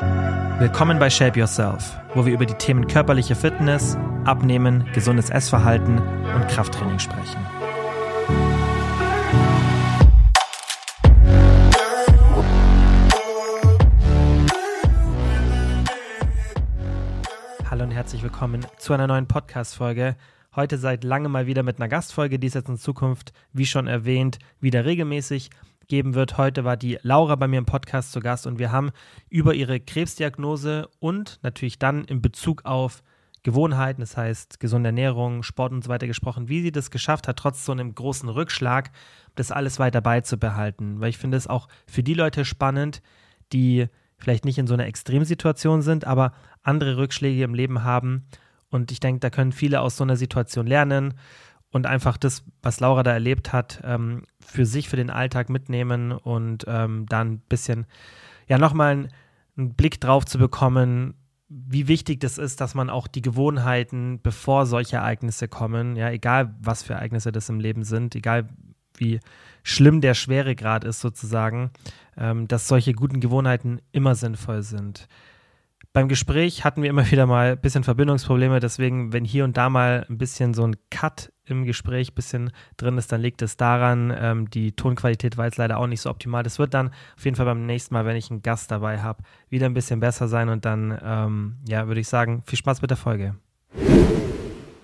Willkommen bei Shape Yourself, wo wir über die Themen körperliche Fitness, Abnehmen, gesundes Essverhalten und Krafttraining sprechen. Hallo und herzlich willkommen zu einer neuen Podcast-Folge. Heute seit langem mal wieder mit einer Gastfolge, die es jetzt in Zukunft, wie schon erwähnt, wieder regelmäßig geben wird. Heute war die Laura bei mir im Podcast zu Gast und wir haben über ihre Krebsdiagnose und natürlich dann in Bezug auf Gewohnheiten, das heißt gesunde Ernährung, Sport und so weiter gesprochen, wie sie das geschafft hat, trotz so einem großen Rückschlag, das alles weiter beizubehalten. Weil ich finde es auch für die Leute spannend, die vielleicht nicht in so einer Extremsituation sind, aber andere Rückschläge im Leben haben. Und ich denke, da können viele aus so einer Situation lernen und einfach das, was Laura da erlebt hat, ähm, für sich, für den Alltag mitnehmen und ähm, dann ein bisschen, ja, nochmal einen, einen Blick drauf zu bekommen, wie wichtig das ist, dass man auch die Gewohnheiten, bevor solche Ereignisse kommen, ja, egal was für Ereignisse das im Leben sind, egal wie schlimm der Schweregrad ist sozusagen, ähm, dass solche guten Gewohnheiten immer sinnvoll sind. Beim Gespräch hatten wir immer wieder mal ein bisschen Verbindungsprobleme, deswegen, wenn hier und da mal ein bisschen so ein Cut im Gespräch ein bisschen drin ist, dann liegt es daran, ähm, die Tonqualität war jetzt leider auch nicht so optimal. Das wird dann auf jeden Fall beim nächsten Mal, wenn ich einen Gast dabei habe, wieder ein bisschen besser sein und dann, ähm, ja, würde ich sagen, viel Spaß mit der Folge.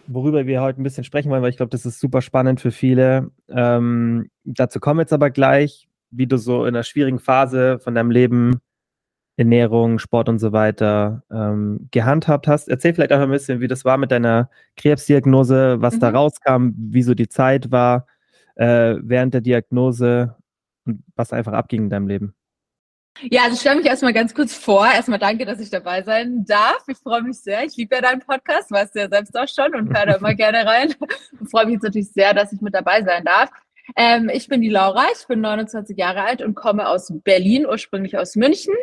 Worüber wir heute ein bisschen sprechen wollen, weil ich glaube, das ist super spannend für viele. Ähm, dazu kommen wir jetzt aber gleich, wie du so in einer schwierigen Phase von deinem Leben Ernährung, Sport und so weiter ähm, gehandhabt hast. Erzähl vielleicht auch ein bisschen, wie das war mit deiner Krebsdiagnose, was mhm. da rauskam, wie so die Zeit war äh, während der Diagnose und was einfach abging in deinem Leben. Ja, also stelle mich erstmal ganz kurz vor. Erstmal danke, dass ich dabei sein darf. Ich freue mich sehr. Ich liebe ja deinen Podcast, weißt du ja selbst auch schon und höre da immer gerne rein. Und freue mich jetzt natürlich sehr, dass ich mit dabei sein darf. Ähm, ich bin die Laura, ich bin 29 Jahre alt und komme aus Berlin, ursprünglich aus München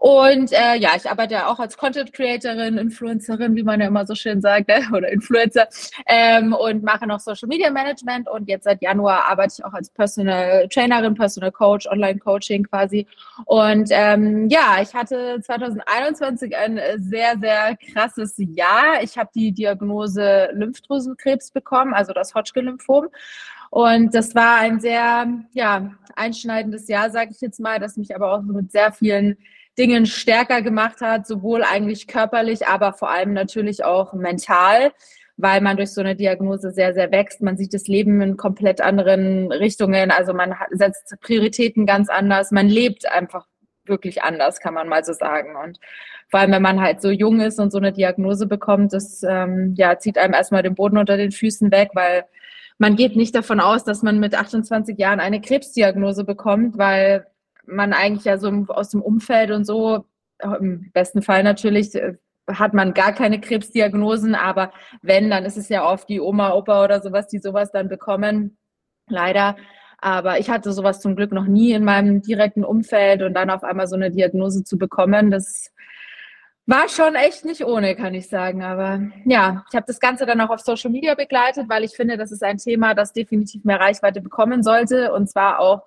und äh, ja, ich arbeite ja auch als Content Creatorin, Influencerin, wie man ja immer so schön sagt, äh, oder Influencer, ähm, und mache noch Social Media Management. Und jetzt seit Januar arbeite ich auch als Personal Trainerin, Personal Coach, Online Coaching quasi. Und ähm, ja, ich hatte 2021 ein sehr, sehr krasses Jahr. Ich habe die Diagnose Lymphdrüsenkrebs bekommen, also das Hodgkin-Lymphom. Und das war ein sehr ja, einschneidendes Jahr, sage ich jetzt mal, das mich aber auch mit sehr vielen Dingen stärker gemacht hat, sowohl eigentlich körperlich, aber vor allem natürlich auch mental, weil man durch so eine Diagnose sehr, sehr wächst. Man sieht das Leben in komplett anderen Richtungen. Also man setzt Prioritäten ganz anders. Man lebt einfach wirklich anders, kann man mal so sagen. Und vor allem, wenn man halt so jung ist und so eine Diagnose bekommt, das ähm, ja, zieht einem erstmal den Boden unter den Füßen weg, weil man geht nicht davon aus, dass man mit 28 Jahren eine Krebsdiagnose bekommt, weil man eigentlich ja so aus dem Umfeld und so, im besten Fall natürlich, äh, hat man gar keine Krebsdiagnosen, aber wenn, dann ist es ja oft die Oma, Opa oder sowas, die sowas dann bekommen. Leider. Aber ich hatte sowas zum Glück noch nie in meinem direkten Umfeld und dann auf einmal so eine Diagnose zu bekommen, das war schon echt nicht ohne, kann ich sagen. Aber ja, ich habe das Ganze dann auch auf Social Media begleitet, weil ich finde, das ist ein Thema, das definitiv mehr Reichweite bekommen sollte und zwar auch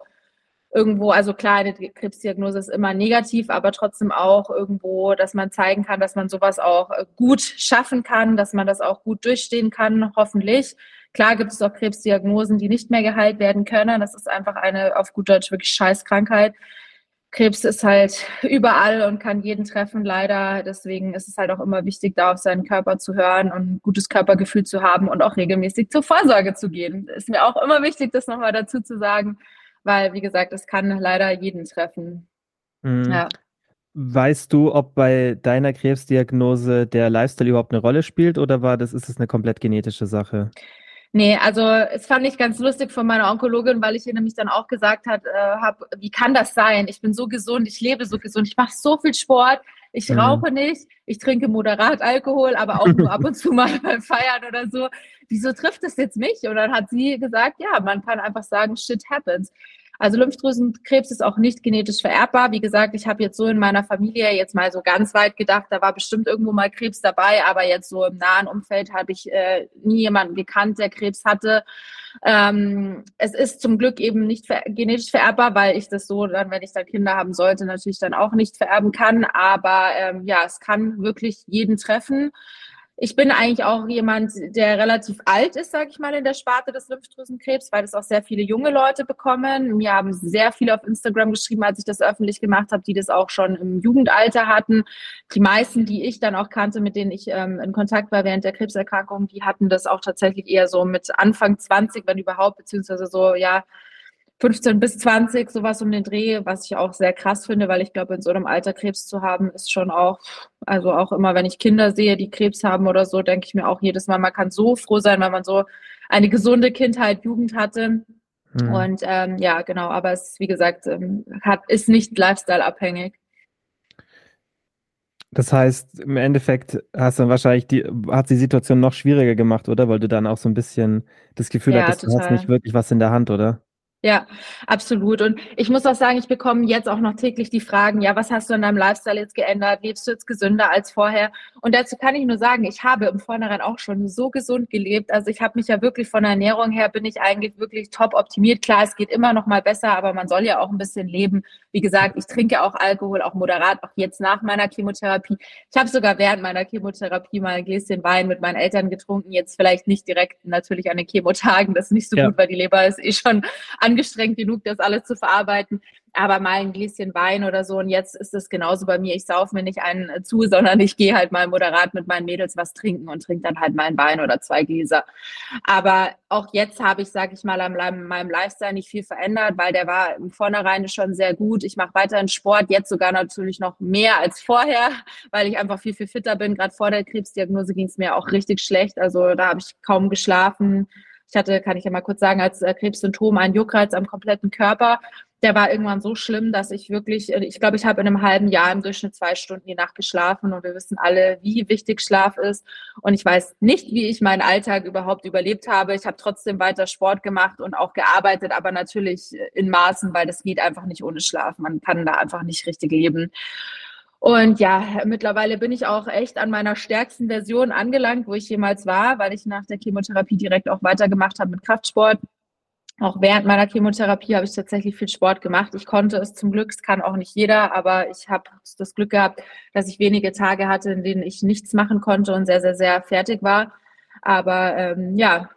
irgendwo, also klar, eine Krebsdiagnose ist immer negativ, aber trotzdem auch irgendwo, dass man zeigen kann, dass man sowas auch äh, gut schaffen kann, dass man das auch gut durchstehen kann, hoffentlich. Klar gibt es auch Krebsdiagnosen, die nicht mehr geheilt werden können. Das ist einfach eine auf gut Deutsch wirklich Scheißkrankheit. Krebs ist halt überall und kann jeden treffen, leider. Deswegen ist es halt auch immer wichtig, da auf seinen Körper zu hören und ein gutes Körpergefühl zu haben und auch regelmäßig zur Vorsorge zu gehen. Ist mir auch immer wichtig, das nochmal dazu zu sagen weil, wie gesagt, es kann leider jeden treffen. Mhm. Ja. Weißt du, ob bei deiner Krebsdiagnose der Lifestyle überhaupt eine Rolle spielt oder war das, ist es eine komplett genetische Sache? Nee, also es fand ich ganz lustig von meiner Onkologin, weil ich ihr nämlich dann auch gesagt hat, äh, hab, wie kann das sein? Ich bin so gesund, ich lebe so gesund, ich mache so viel Sport, ich mhm. rauche nicht, ich trinke moderat Alkohol, aber auch nur ab und zu mal beim Feiern oder so. Wieso trifft es jetzt mich? Und dann hat sie gesagt, ja, man kann einfach sagen, shit happens. Also Lymphdrüsenkrebs ist auch nicht genetisch vererbbar. Wie gesagt, ich habe jetzt so in meiner Familie jetzt mal so ganz weit gedacht, da war bestimmt irgendwo mal Krebs dabei, aber jetzt so im nahen Umfeld habe ich äh, nie jemanden gekannt, der Krebs hatte. Ähm, es ist zum Glück eben nicht ver genetisch vererbbar, weil ich das so dann, wenn ich dann Kinder haben sollte, natürlich dann auch nicht vererben kann. Aber ähm, ja, es kann wirklich jeden treffen. Ich bin eigentlich auch jemand, der relativ alt ist, sage ich mal, in der Sparte des Lymphdrüsenkrebs, weil das auch sehr viele junge Leute bekommen. Mir haben sehr viele auf Instagram geschrieben, als ich das öffentlich gemacht habe, die das auch schon im Jugendalter hatten. Die meisten, die ich dann auch kannte, mit denen ich ähm, in Kontakt war während der Krebserkrankung, die hatten das auch tatsächlich eher so mit Anfang 20, wenn überhaupt, beziehungsweise so, ja, 15 bis 20, sowas um den Dreh, was ich auch sehr krass finde, weil ich glaube, in so einem Alter Krebs zu haben, ist schon auch, also auch immer, wenn ich Kinder sehe, die Krebs haben oder so, denke ich mir auch jedes Mal, man kann so froh sein, weil man so eine gesunde Kindheit, Jugend hatte. Mhm. Und ähm, ja, genau, aber es, wie gesagt, ähm, hat, ist nicht lifestyle-abhängig. Das heißt, im Endeffekt hast du wahrscheinlich die, hat die Situation noch schwieriger gemacht, oder? Weil du dann auch so ein bisschen das Gefühl ja, hattest, du hast nicht wirklich was in der Hand, oder? Ja, absolut. Und ich muss auch sagen, ich bekomme jetzt auch noch täglich die Fragen, ja, was hast du in deinem Lifestyle jetzt geändert? Lebst du jetzt gesünder als vorher? Und dazu kann ich nur sagen, ich habe im Vornherein auch schon so gesund gelebt. Also ich habe mich ja wirklich von der Ernährung her, bin ich eigentlich wirklich top optimiert. Klar, es geht immer noch mal besser, aber man soll ja auch ein bisschen leben. Wie gesagt, ich trinke auch Alkohol, auch moderat, auch jetzt nach meiner Chemotherapie. Ich habe sogar während meiner Chemotherapie mal ein Gläschen Wein mit meinen Eltern getrunken. Jetzt vielleicht nicht direkt natürlich an den Chemotagen, das ist nicht so ja. gut, weil die Leber ist eh schon an angestrengt genug, das alles zu verarbeiten. Aber mal ein Gläschen Wein oder so. Und jetzt ist es genauso bei mir. Ich sauf mir nicht einen zu, sondern ich gehe halt mal moderat mit meinen Mädels was trinken und trinke dann halt mal ein Wein oder zwei Gläser. Aber auch jetzt habe ich, sage ich mal, an meinem Lifestyle nicht viel verändert, weil der war im Vornherein schon sehr gut. Ich mache weiterhin Sport, jetzt sogar natürlich noch mehr als vorher, weil ich einfach viel, viel fitter bin. Gerade vor der Krebsdiagnose ging es mir auch richtig schlecht. Also da habe ich kaum geschlafen ich hatte, kann ich ja mal kurz sagen, als äh, Krebssymptom einen Juckreiz am kompletten Körper. Der war irgendwann so schlimm, dass ich wirklich, äh, ich glaube, ich habe in einem halben Jahr im Durchschnitt zwei Stunden die Nacht geschlafen und wir wissen alle, wie wichtig Schlaf ist. Und ich weiß nicht, wie ich meinen Alltag überhaupt überlebt habe. Ich habe trotzdem weiter Sport gemacht und auch gearbeitet, aber natürlich äh, in Maßen, weil das geht einfach nicht ohne Schlaf. Man kann da einfach nicht richtig leben. Und ja, mittlerweile bin ich auch echt an meiner stärksten Version angelangt, wo ich jemals war, weil ich nach der Chemotherapie direkt auch weitergemacht habe mit Kraftsport. Auch während meiner Chemotherapie habe ich tatsächlich viel Sport gemacht. Ich konnte es zum Glück, es kann auch nicht jeder, aber ich habe das Glück gehabt, dass ich wenige Tage hatte, in denen ich nichts machen konnte und sehr, sehr, sehr fertig war. Aber ähm, ja,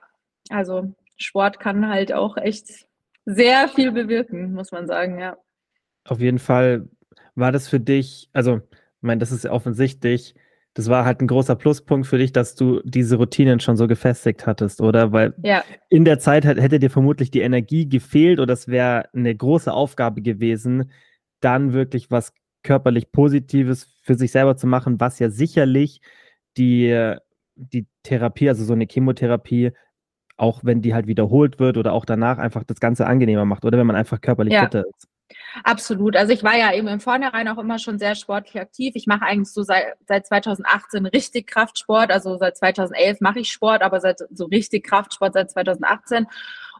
also Sport kann halt auch echt sehr viel bewirken, muss man sagen, ja. Auf jeden Fall war das für dich, also, ich meine, das ist ja offensichtlich, das war halt ein großer Pluspunkt für dich, dass du diese Routinen schon so gefestigt hattest, oder? Weil ja. in der Zeit hätte dir vermutlich die Energie gefehlt oder es wäre eine große Aufgabe gewesen, dann wirklich was körperlich Positives für sich selber zu machen, was ja sicherlich die, die Therapie, also so eine Chemotherapie, auch wenn die halt wiederholt wird oder auch danach einfach das Ganze angenehmer macht, oder wenn man einfach körperlich ja. fitter ist. Absolut. Also ich war ja eben im Vornherein auch immer schon sehr sportlich aktiv. Ich mache eigentlich so seit, seit 2018 richtig Kraftsport. Also seit 2011 mache ich Sport, aber seit so richtig Kraftsport seit 2018.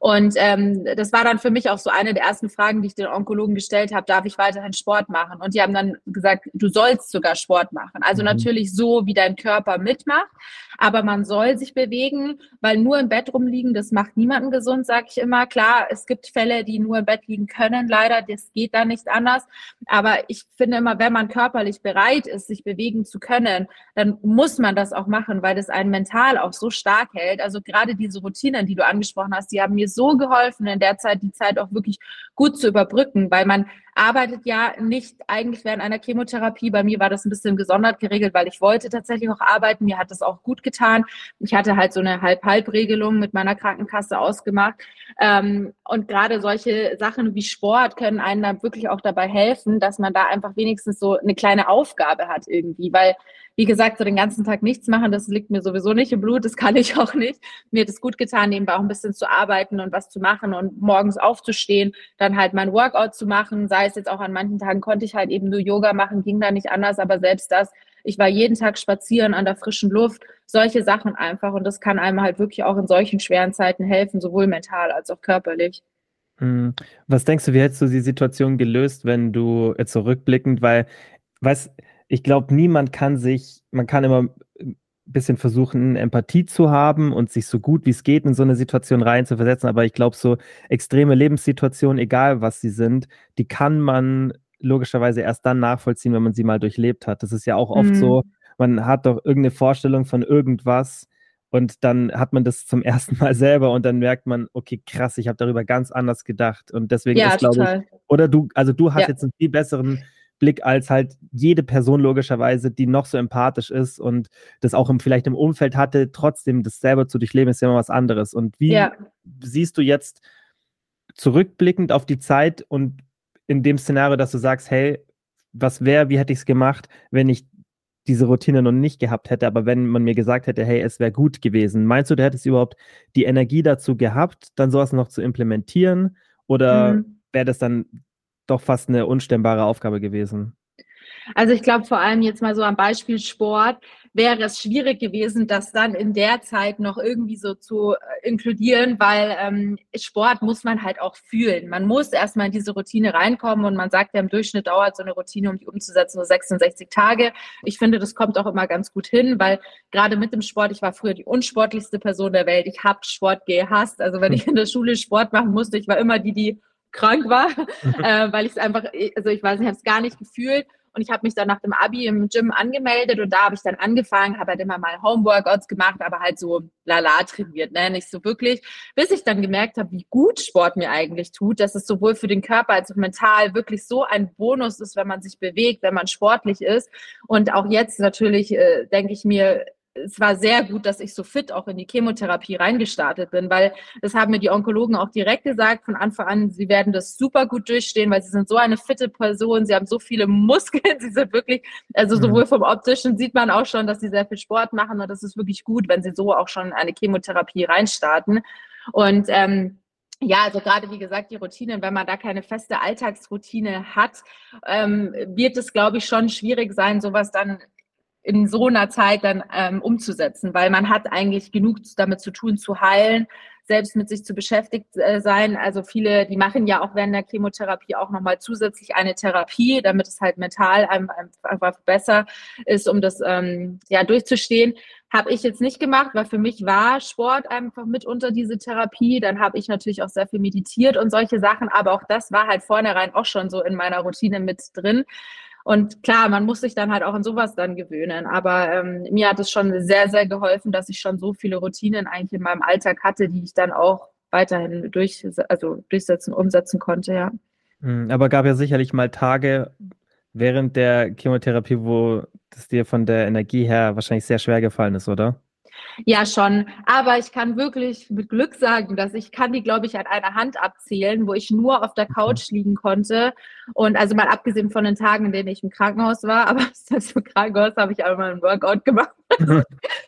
Und ähm, das war dann für mich auch so eine der ersten Fragen, die ich den Onkologen gestellt habe, darf ich weiterhin Sport machen? Und die haben dann gesagt, du sollst sogar Sport machen. Also mhm. natürlich so, wie dein Körper mitmacht, aber man soll sich bewegen, weil nur im Bett rumliegen, das macht niemanden gesund, sage ich immer. Klar, es gibt Fälle, die nur im Bett liegen können, leider, das geht da nicht anders. Aber ich finde immer, wenn man körperlich bereit ist, sich bewegen zu können, dann muss man das auch machen, weil das einen mental auch so stark hält. Also gerade diese Routinen, die du angesprochen hast, die haben mir so geholfen, in der Zeit die Zeit auch wirklich gut zu überbrücken, weil man arbeitet ja nicht eigentlich während einer Chemotherapie. Bei mir war das ein bisschen gesondert geregelt, weil ich wollte tatsächlich auch arbeiten. Mir hat das auch gut getan. Ich hatte halt so eine Halb-Halb-Regelung mit meiner Krankenkasse ausgemacht. Ähm, und gerade solche Sachen wie Sport können einem dann wirklich auch dabei helfen, dass man da einfach wenigstens so eine kleine Aufgabe hat irgendwie, weil wie gesagt, so den ganzen Tag nichts machen, das liegt mir sowieso nicht im Blut, das kann ich auch nicht. Mir hat es gut getan, nebenbei auch ein bisschen zu arbeiten und was zu machen und morgens aufzustehen, dann halt mein Workout zu machen, sei es jetzt auch an manchen Tagen konnte ich halt eben nur Yoga machen, ging da nicht anders, aber selbst das, ich war jeden Tag spazieren an der frischen Luft, solche Sachen einfach und das kann einem halt wirklich auch in solchen schweren Zeiten helfen, sowohl mental als auch körperlich. Hm. Was denkst du, wie hättest du die Situation gelöst, wenn du jetzt so rückblickend, weil, weißt, ich glaube, niemand kann sich, man kann immer bisschen versuchen, Empathie zu haben und sich so gut wie es geht in so eine Situation reinzuversetzen, aber ich glaube, so extreme Lebenssituationen, egal was sie sind, die kann man logischerweise erst dann nachvollziehen, wenn man sie mal durchlebt hat. Das ist ja auch oft mhm. so, man hat doch irgendeine Vorstellung von irgendwas, und dann hat man das zum ersten Mal selber und dann merkt man, okay, krass, ich habe darüber ganz anders gedacht. Und deswegen ja, ist, glaube ich, oder du, also du hast ja. jetzt einen viel besseren Blick als halt jede Person logischerweise, die noch so empathisch ist und das auch im, vielleicht im Umfeld hatte, trotzdem das selber zu durchleben, ist ja immer was anderes. Und wie ja. siehst du jetzt zurückblickend auf die Zeit und in dem Szenario, dass du sagst, hey, was wäre, wie hätte ich es gemacht, wenn ich diese Routine noch nicht gehabt hätte, aber wenn man mir gesagt hätte, hey, es wäre gut gewesen, meinst du, du hättest überhaupt die Energie dazu gehabt, dann sowas noch zu implementieren? Oder mhm. wäre das dann doch fast eine unstemmbare Aufgabe gewesen? Also ich glaube vor allem jetzt mal so am Beispiel Sport wäre es schwierig gewesen, das dann in der Zeit noch irgendwie so zu äh, inkludieren, weil ähm, Sport muss man halt auch fühlen. Man muss erstmal in diese Routine reinkommen und man sagt ja im Durchschnitt dauert so eine Routine, um die umzusetzen, nur 66 Tage. Ich finde, das kommt auch immer ganz gut hin, weil gerade mit dem Sport, ich war früher die unsportlichste Person der Welt. Ich habe Sport gehasst. Also wenn ich in der Schule Sport machen musste, ich war immer die, die krank war, äh, weil ich es einfach, also ich weiß nicht, ich habe es gar nicht gefühlt. Und ich habe mich dann nach dem Abi im Gym angemeldet und da habe ich dann angefangen, habe halt immer mal Homeworkouts gemacht, aber halt so lala trainiert, ne? nicht so wirklich, bis ich dann gemerkt habe, wie gut Sport mir eigentlich tut, dass es sowohl für den Körper als auch mental wirklich so ein Bonus ist, wenn man sich bewegt, wenn man sportlich ist. Und auch jetzt natürlich äh, denke ich mir, es war sehr gut, dass ich so fit auch in die Chemotherapie reingestartet bin, weil das haben mir die Onkologen auch direkt gesagt von Anfang an, sie werden das super gut durchstehen, weil sie sind so eine fitte Person, sie haben so viele Muskeln, sie sind wirklich, also mhm. sowohl vom optischen sieht man auch schon, dass sie sehr viel Sport machen und das ist wirklich gut, wenn sie so auch schon eine Chemotherapie reinstarten. Und ähm, ja, also gerade wie gesagt, die Routinen, wenn man da keine feste Alltagsroutine hat, ähm, wird es, glaube ich, schon schwierig sein, sowas dann in so einer Zeit dann ähm, umzusetzen, weil man hat eigentlich genug damit zu tun, zu heilen, selbst mit sich zu beschäftigt äh, sein. Also viele, die machen ja auch während der Chemotherapie auch nochmal zusätzlich eine Therapie, damit es halt mental einfach besser ist, um das ähm, ja durchzustehen. Habe ich jetzt nicht gemacht, weil für mich war Sport einfach mitunter diese Therapie. Dann habe ich natürlich auch sehr viel meditiert und solche Sachen, aber auch das war halt vornherein auch schon so in meiner Routine mit drin. Und klar, man muss sich dann halt auch an sowas dann gewöhnen. Aber ähm, mir hat es schon sehr, sehr geholfen, dass ich schon so viele Routinen eigentlich in meinem Alltag hatte, die ich dann auch weiterhin durch, also durchsetzen, umsetzen konnte, ja. Hm, aber gab ja sicherlich mal Tage während der Chemotherapie, wo das dir von der Energie her wahrscheinlich sehr schwer gefallen ist, oder? Ja, schon. Aber ich kann wirklich mit Glück sagen, dass ich kann die, glaube ich, an einer Hand abzählen, wo ich nur auf der Couch liegen konnte. Und also mal abgesehen von den Tagen, in denen ich im Krankenhaus war, aber selbst im Krankenhaus habe ich auch mal ein Workout gemacht.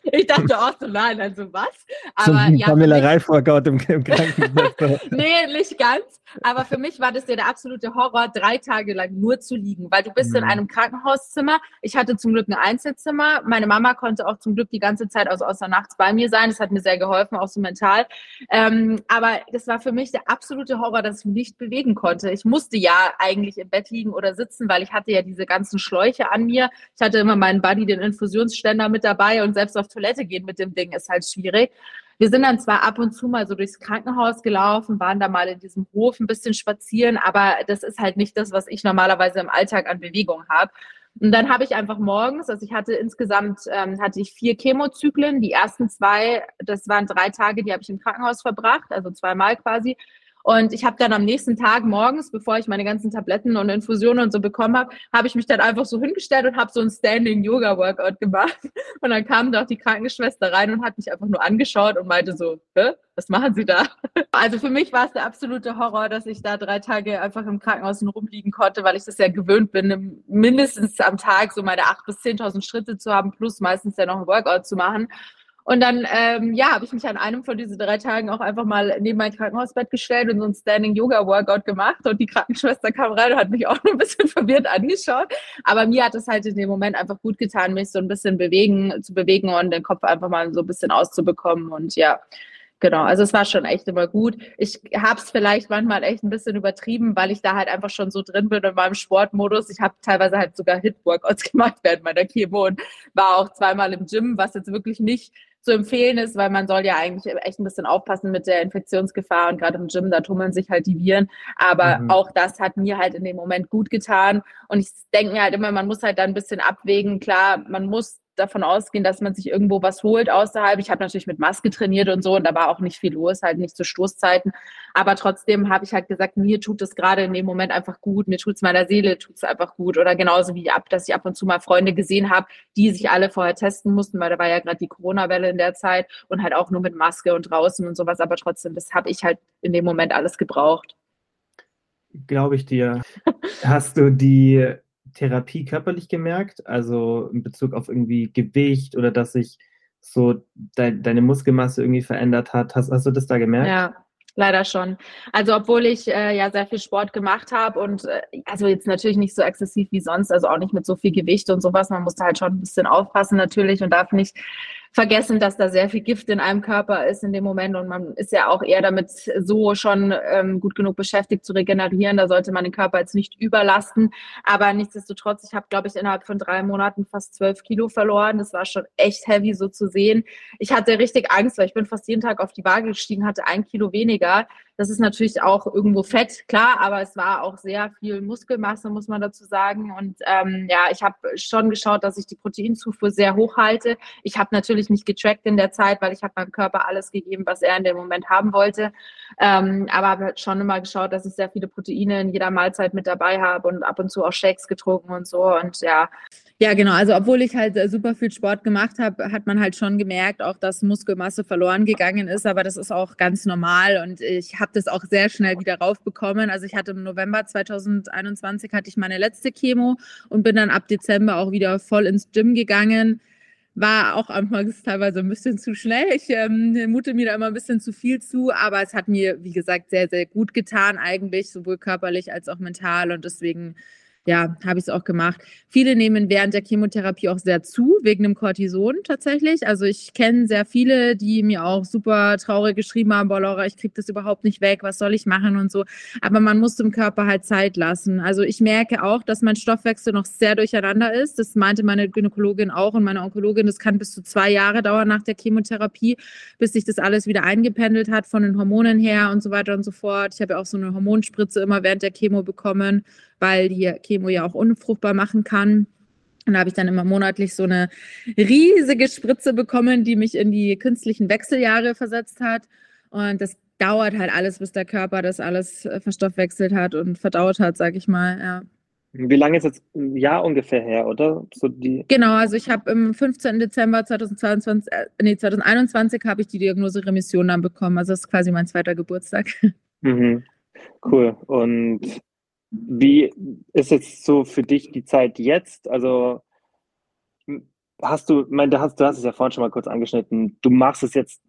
Ich dachte auch so, nein, also was? Aber so ja, Pamela Reif-Workout im, im Krankenhaus. nee, nicht ganz. Aber für mich war das ja der absolute Horror, drei Tage lang nur zu liegen, weil du bist mhm. in einem Krankenhauszimmer. Ich hatte zum Glück ein Einzelzimmer. Meine Mama konnte auch zum Glück die ganze Zeit also außer nachts bei mir sein. Das hat mir sehr geholfen, auch so mental. Ähm, aber das war für mich der absolute Horror, dass ich mich nicht bewegen konnte. Ich musste ja eigentlich im Bett liegen oder sitzen, weil ich hatte ja diese ganzen Schläuche an mir. Ich hatte immer meinen Buddy, den Infusionsständer mit dabei und selbst auf Toilette gehen mit dem Ding ist halt schwierig. Wir sind dann zwar ab und zu mal so durchs Krankenhaus gelaufen, waren da mal in diesem Hof ein bisschen spazieren, aber das ist halt nicht das, was ich normalerweise im Alltag an Bewegung habe. Und dann habe ich einfach morgens, also ich hatte insgesamt ähm, hatte ich vier Chemozyklen. Die ersten zwei, das waren drei Tage, die habe ich im Krankenhaus verbracht, also zweimal quasi. Und ich habe dann am nächsten Tag morgens, bevor ich meine ganzen Tabletten und Infusionen und so bekommen habe, habe ich mich dann einfach so hingestellt und habe so ein Standing Yoga Workout gemacht. Und dann kam doch die Krankenschwester rein und hat mich einfach nur angeschaut und meinte so, Hä? was machen Sie da? Also für mich war es der absolute Horror, dass ich da drei Tage einfach im Krankenhaus rumliegen konnte, weil ich das ja gewöhnt bin, mindestens am Tag so meine acht bis zehntausend Schritte zu haben, plus meistens ja noch ein Workout zu machen. Und dann, ähm, ja, habe ich mich an einem von diesen drei Tagen auch einfach mal neben mein Krankenhausbett gestellt und so ein Standing Yoga Workout gemacht. Und die Krankenschwester kam rein und hat mich auch ein bisschen verwirrt angeschaut. Aber mir hat es halt in dem Moment einfach gut getan, mich so ein bisschen bewegen, zu bewegen und den Kopf einfach mal so ein bisschen auszubekommen. Und ja, genau. Also es war schon echt immer gut. Ich habe es vielleicht manchmal echt ein bisschen übertrieben, weil ich da halt einfach schon so drin bin in meinem Sportmodus. Ich habe teilweise halt sogar Hit-Workouts gemacht während meiner Chemo und war auch zweimal im Gym, was jetzt wirklich nicht zu empfehlen ist, weil man soll ja eigentlich echt ein bisschen aufpassen mit der Infektionsgefahr und gerade im Gym, da tummeln sich halt die Viren. Aber mhm. auch das hat mir halt in dem Moment gut getan. Und ich denke mir halt immer, man muss halt da ein bisschen abwägen. Klar, man muss davon ausgehen, dass man sich irgendwo was holt außerhalb. Ich habe natürlich mit Maske trainiert und so und da war auch nicht viel los, halt nicht zu Stoßzeiten. Aber trotzdem habe ich halt gesagt, mir tut es gerade in dem Moment einfach gut, mir tut es meiner Seele, tut es einfach gut. Oder genauso wie ab, dass ich ab und zu mal Freunde gesehen habe, die sich alle vorher testen mussten, weil da war ja gerade die Corona-Welle in der Zeit und halt auch nur mit Maske und draußen und sowas. Aber trotzdem, das habe ich halt in dem Moment alles gebraucht. Glaube ich dir. Hast du die Therapie körperlich gemerkt? Also in Bezug auf irgendwie Gewicht oder dass sich so de deine Muskelmasse irgendwie verändert hat? Hast, hast du das da gemerkt? Ja, leider schon. Also obwohl ich äh, ja sehr viel Sport gemacht habe und äh, also jetzt natürlich nicht so exzessiv wie sonst, also auch nicht mit so viel Gewicht und sowas. Man musste halt schon ein bisschen aufpassen natürlich und darf nicht vergessen, dass da sehr viel Gift in einem Körper ist in dem Moment und man ist ja auch eher damit so schon ähm, gut genug beschäftigt zu regenerieren. Da sollte man den Körper jetzt nicht überlasten. Aber nichtsdestotrotz, ich habe, glaube ich, innerhalb von drei Monaten fast zwölf Kilo verloren. Das war schon echt heavy so zu sehen. Ich hatte richtig Angst, weil ich bin fast jeden Tag auf die Waage gestiegen, hatte ein Kilo weniger. Das ist natürlich auch irgendwo Fett, klar, aber es war auch sehr viel Muskelmasse, muss man dazu sagen. Und ähm, ja, ich habe schon geschaut, dass ich die Proteinzufuhr sehr hoch halte. Ich habe natürlich nicht getrackt in der Zeit, weil ich habe meinem Körper alles gegeben, was er in dem Moment haben wollte. Ähm, aber habe schon immer geschaut, dass ich sehr viele Proteine in jeder Mahlzeit mit dabei habe und ab und zu auch Shakes getrunken und so. Und ja, ja, genau. Also obwohl ich halt äh, super viel Sport gemacht habe, hat man halt schon gemerkt, auch dass Muskelmasse verloren gegangen ist. Aber das ist auch ganz normal und ich habe das auch sehr schnell wieder raufbekommen. Also ich hatte im November 2021 hatte ich meine letzte Chemo und bin dann ab Dezember auch wieder voll ins Gym gegangen. War auch anfangs teilweise ein bisschen zu schnell. Ich ähm, mute mir da immer ein bisschen zu viel zu, aber es hat mir, wie gesagt, sehr, sehr gut getan eigentlich, sowohl körperlich als auch mental und deswegen ja, habe ich es auch gemacht. Viele nehmen während der Chemotherapie auch sehr zu, wegen dem Cortison tatsächlich. Also ich kenne sehr viele, die mir auch super traurig geschrieben haben, boah Laura, ich kriege das überhaupt nicht weg, was soll ich machen und so. Aber man muss dem Körper halt Zeit lassen. Also ich merke auch, dass mein Stoffwechsel noch sehr durcheinander ist. Das meinte meine Gynäkologin auch und meine Onkologin. Das kann bis zu zwei Jahre dauern nach der Chemotherapie, bis sich das alles wieder eingependelt hat von den Hormonen her und so weiter und so fort. Ich habe ja auch so eine Hormonspritze immer während der Chemo bekommen weil die Chemo ja auch unfruchtbar machen kann. Und da habe ich dann immer monatlich so eine riesige Spritze bekommen, die mich in die künstlichen Wechseljahre versetzt hat. Und das dauert halt alles, bis der Körper das alles äh, verstoffwechselt hat und verdaut hat, sage ich mal. Ja. Wie lange ist jetzt ein Jahr ungefähr her, oder? So die genau, also ich habe im 15. Dezember 2022, äh, nee, 2021 habe ich die Diagnose Remission dann bekommen. Also das ist quasi mein zweiter Geburtstag. Mhm. Cool. Und wie ist jetzt so für dich die Zeit jetzt? Also hast du, mein, du hast, du hast es ja vorhin schon mal kurz angeschnitten, du machst es jetzt,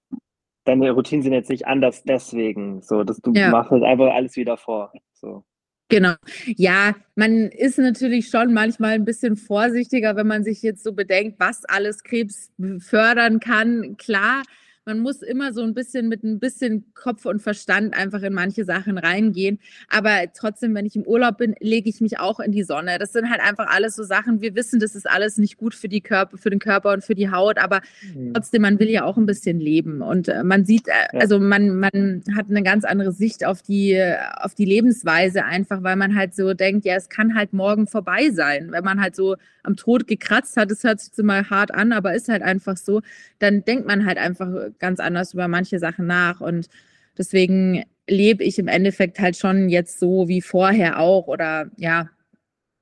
deine Routinen sind jetzt nicht anders deswegen, so, dass du ja. machst halt einfach alles wieder vor. So. Genau. Ja, man ist natürlich schon manchmal ein bisschen vorsichtiger, wenn man sich jetzt so bedenkt, was alles Krebs fördern kann. Klar, man muss immer so ein bisschen mit ein bisschen Kopf und Verstand einfach in manche Sachen reingehen. Aber trotzdem, wenn ich im Urlaub bin, lege ich mich auch in die Sonne. Das sind halt einfach alles so Sachen. Wir wissen, das ist alles nicht gut für die Körper, für den Körper und für die Haut, aber mhm. trotzdem, man will ja auch ein bisschen leben. Und äh, man sieht, äh, also man, man hat eine ganz andere Sicht auf die, auf die Lebensweise einfach, weil man halt so denkt, ja, es kann halt morgen vorbei sein. Wenn man halt so am Tod gekratzt hat, das hört sich mal hart an, aber ist halt einfach so, dann denkt man halt einfach ganz anders über manche Sachen nach. Und deswegen lebe ich im Endeffekt halt schon jetzt so wie vorher auch oder ja,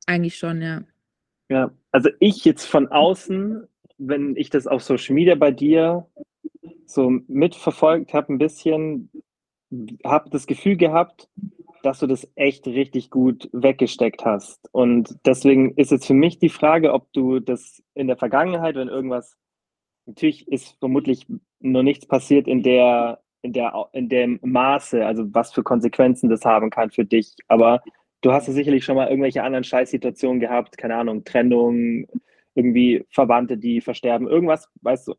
eigentlich schon, ja. Ja, also ich jetzt von außen, wenn ich das auf Social Media bei dir so mitverfolgt habe, ein bisschen, habe das Gefühl gehabt, dass du das echt richtig gut weggesteckt hast. Und deswegen ist jetzt für mich die Frage, ob du das in der Vergangenheit, wenn irgendwas natürlich ist vermutlich noch nichts passiert in der, in der, in dem Maße, also was für Konsequenzen das haben kann für dich. Aber du hast ja sicherlich schon mal irgendwelche anderen Scheißsituationen gehabt, keine Ahnung, Trennung, irgendwie Verwandte, die versterben, irgendwas, weißt du,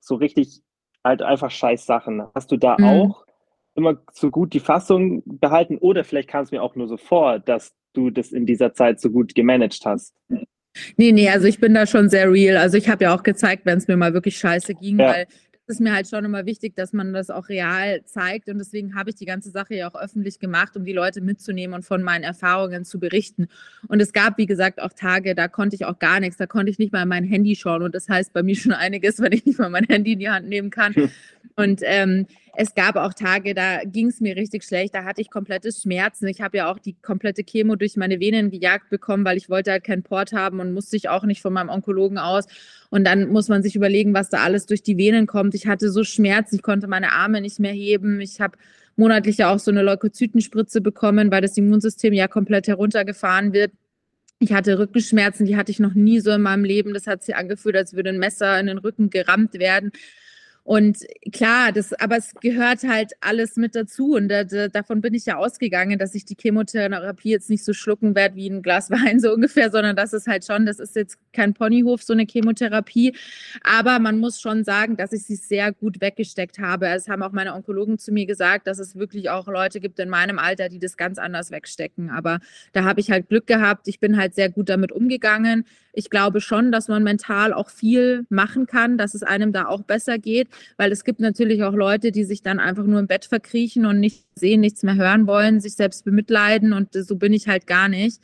so richtig halt einfach scheiß Sachen. Hast du da mhm. auch immer so gut die Fassung behalten oder vielleicht kam es mir auch nur so vor, dass du das in dieser Zeit so gut gemanagt hast? Nee, nee, also ich bin da schon sehr real. Also ich habe ja auch gezeigt, wenn es mir mal wirklich scheiße ging, ja. weil ist mir halt schon immer wichtig, dass man das auch real zeigt. Und deswegen habe ich die ganze Sache ja auch öffentlich gemacht, um die Leute mitzunehmen und von meinen Erfahrungen zu berichten. Und es gab, wie gesagt, auch Tage, da konnte ich auch gar nichts. Da konnte ich nicht mal mein Handy schauen. Und das heißt bei mir schon einiges, wenn ich nicht mal mein Handy in die Hand nehmen kann. Und ähm, es gab auch Tage, da ging es mir richtig schlecht, da hatte ich komplette Schmerzen. Ich habe ja auch die komplette Chemo durch meine Venen gejagt bekommen, weil ich wollte halt keinen Port haben und musste ich auch nicht von meinem Onkologen aus. Und dann muss man sich überlegen, was da alles durch die Venen kommt. Ich hatte so Schmerzen, ich konnte meine Arme nicht mehr heben. Ich habe monatlich ja auch so eine Leukozytenspritze bekommen, weil das Immunsystem ja komplett heruntergefahren wird. Ich hatte Rückenschmerzen, die hatte ich noch nie so in meinem Leben. Das hat sich angefühlt, als würde ein Messer in den Rücken gerammt werden. Und klar, das, aber es gehört halt alles mit dazu. Und da, da, davon bin ich ja ausgegangen, dass ich die Chemotherapie jetzt nicht so schlucken werde wie ein Glas Wein so ungefähr, sondern das ist halt schon, das ist jetzt kein Ponyhof, so eine Chemotherapie. Aber man muss schon sagen, dass ich sie sehr gut weggesteckt habe. Es haben auch meine Onkologen zu mir gesagt, dass es wirklich auch Leute gibt in meinem Alter, die das ganz anders wegstecken. Aber da habe ich halt Glück gehabt. Ich bin halt sehr gut damit umgegangen. Ich glaube schon, dass man mental auch viel machen kann, dass es einem da auch besser geht, weil es gibt natürlich auch Leute, die sich dann einfach nur im Bett verkriechen und nicht sehen, nichts mehr hören wollen, sich selbst bemitleiden und so bin ich halt gar nicht.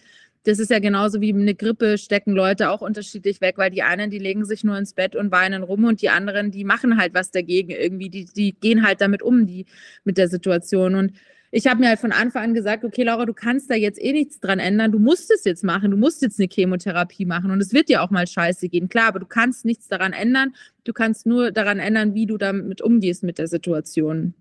Das ist ja genauso wie eine Grippe, stecken Leute auch unterschiedlich weg, weil die einen, die legen sich nur ins Bett und weinen rum und die anderen, die machen halt was dagegen irgendwie, die, die gehen halt damit um, die mit der Situation. Und ich habe mir halt von Anfang an gesagt, okay, Laura, du kannst da jetzt eh nichts dran ändern. Du musst es jetzt machen. Du musst jetzt eine Chemotherapie machen. Und es wird dir auch mal scheiße gehen. Klar, aber du kannst nichts daran ändern. Du kannst nur daran ändern, wie du damit umgehst mit der Situation.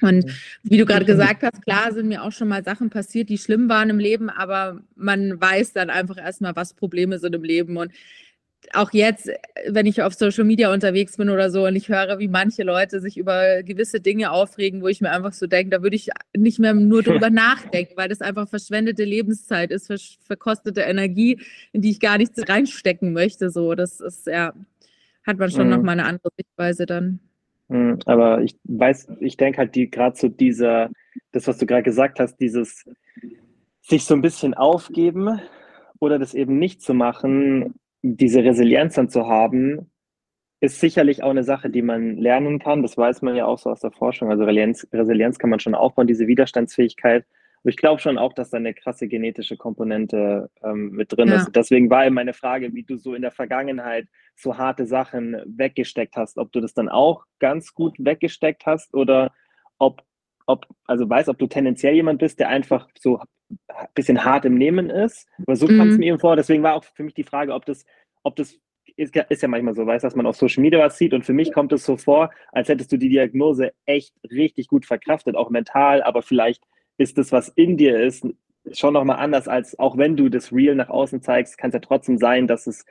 Und wie du gerade gesagt hast, klar sind mir auch schon mal Sachen passiert, die schlimm waren im Leben, aber man weiß dann einfach erstmal, was Probleme sind im Leben. Und auch jetzt, wenn ich auf Social Media unterwegs bin oder so und ich höre, wie manche Leute sich über gewisse Dinge aufregen, wo ich mir einfach so denke, da würde ich nicht mehr nur drüber nachdenken, weil das einfach verschwendete Lebenszeit ist, verkostete Energie, in die ich gar nichts reinstecken möchte. So, das ist ja, hat man schon mhm. nochmal eine andere Sichtweise dann. Mhm, aber ich weiß, ich denke halt, die gerade so dieser, das, was du gerade gesagt hast, dieses sich so ein bisschen aufgeben oder das eben nicht zu machen, diese Resilienz dann zu haben, ist sicherlich auch eine Sache, die man lernen kann. Das weiß man ja auch so aus der Forschung. Also Resilienz, Resilienz kann man schon aufbauen, diese Widerstandsfähigkeit. Aber ich glaube schon auch, dass da eine krasse genetische Komponente ähm, mit drin ja. ist. Deswegen war meine Frage, wie du so in der Vergangenheit so harte Sachen weggesteckt hast, ob du das dann auch ganz gut weggesteckt hast oder ob, ob also weiß, ob du tendenziell jemand bist, der einfach so bisschen hart im Nehmen ist. Aber so mhm. kam es mir eben vor. Deswegen war auch für mich die Frage, ob das, ob das ist, ist ja manchmal so, weißt dass man auf Social Media was sieht und für mich kommt es so vor, als hättest du die Diagnose echt richtig gut verkraftet, auch mental, aber vielleicht ist das, was in dir ist, schon nochmal anders, als auch wenn du das Real nach außen zeigst, kann es ja trotzdem sein, dass es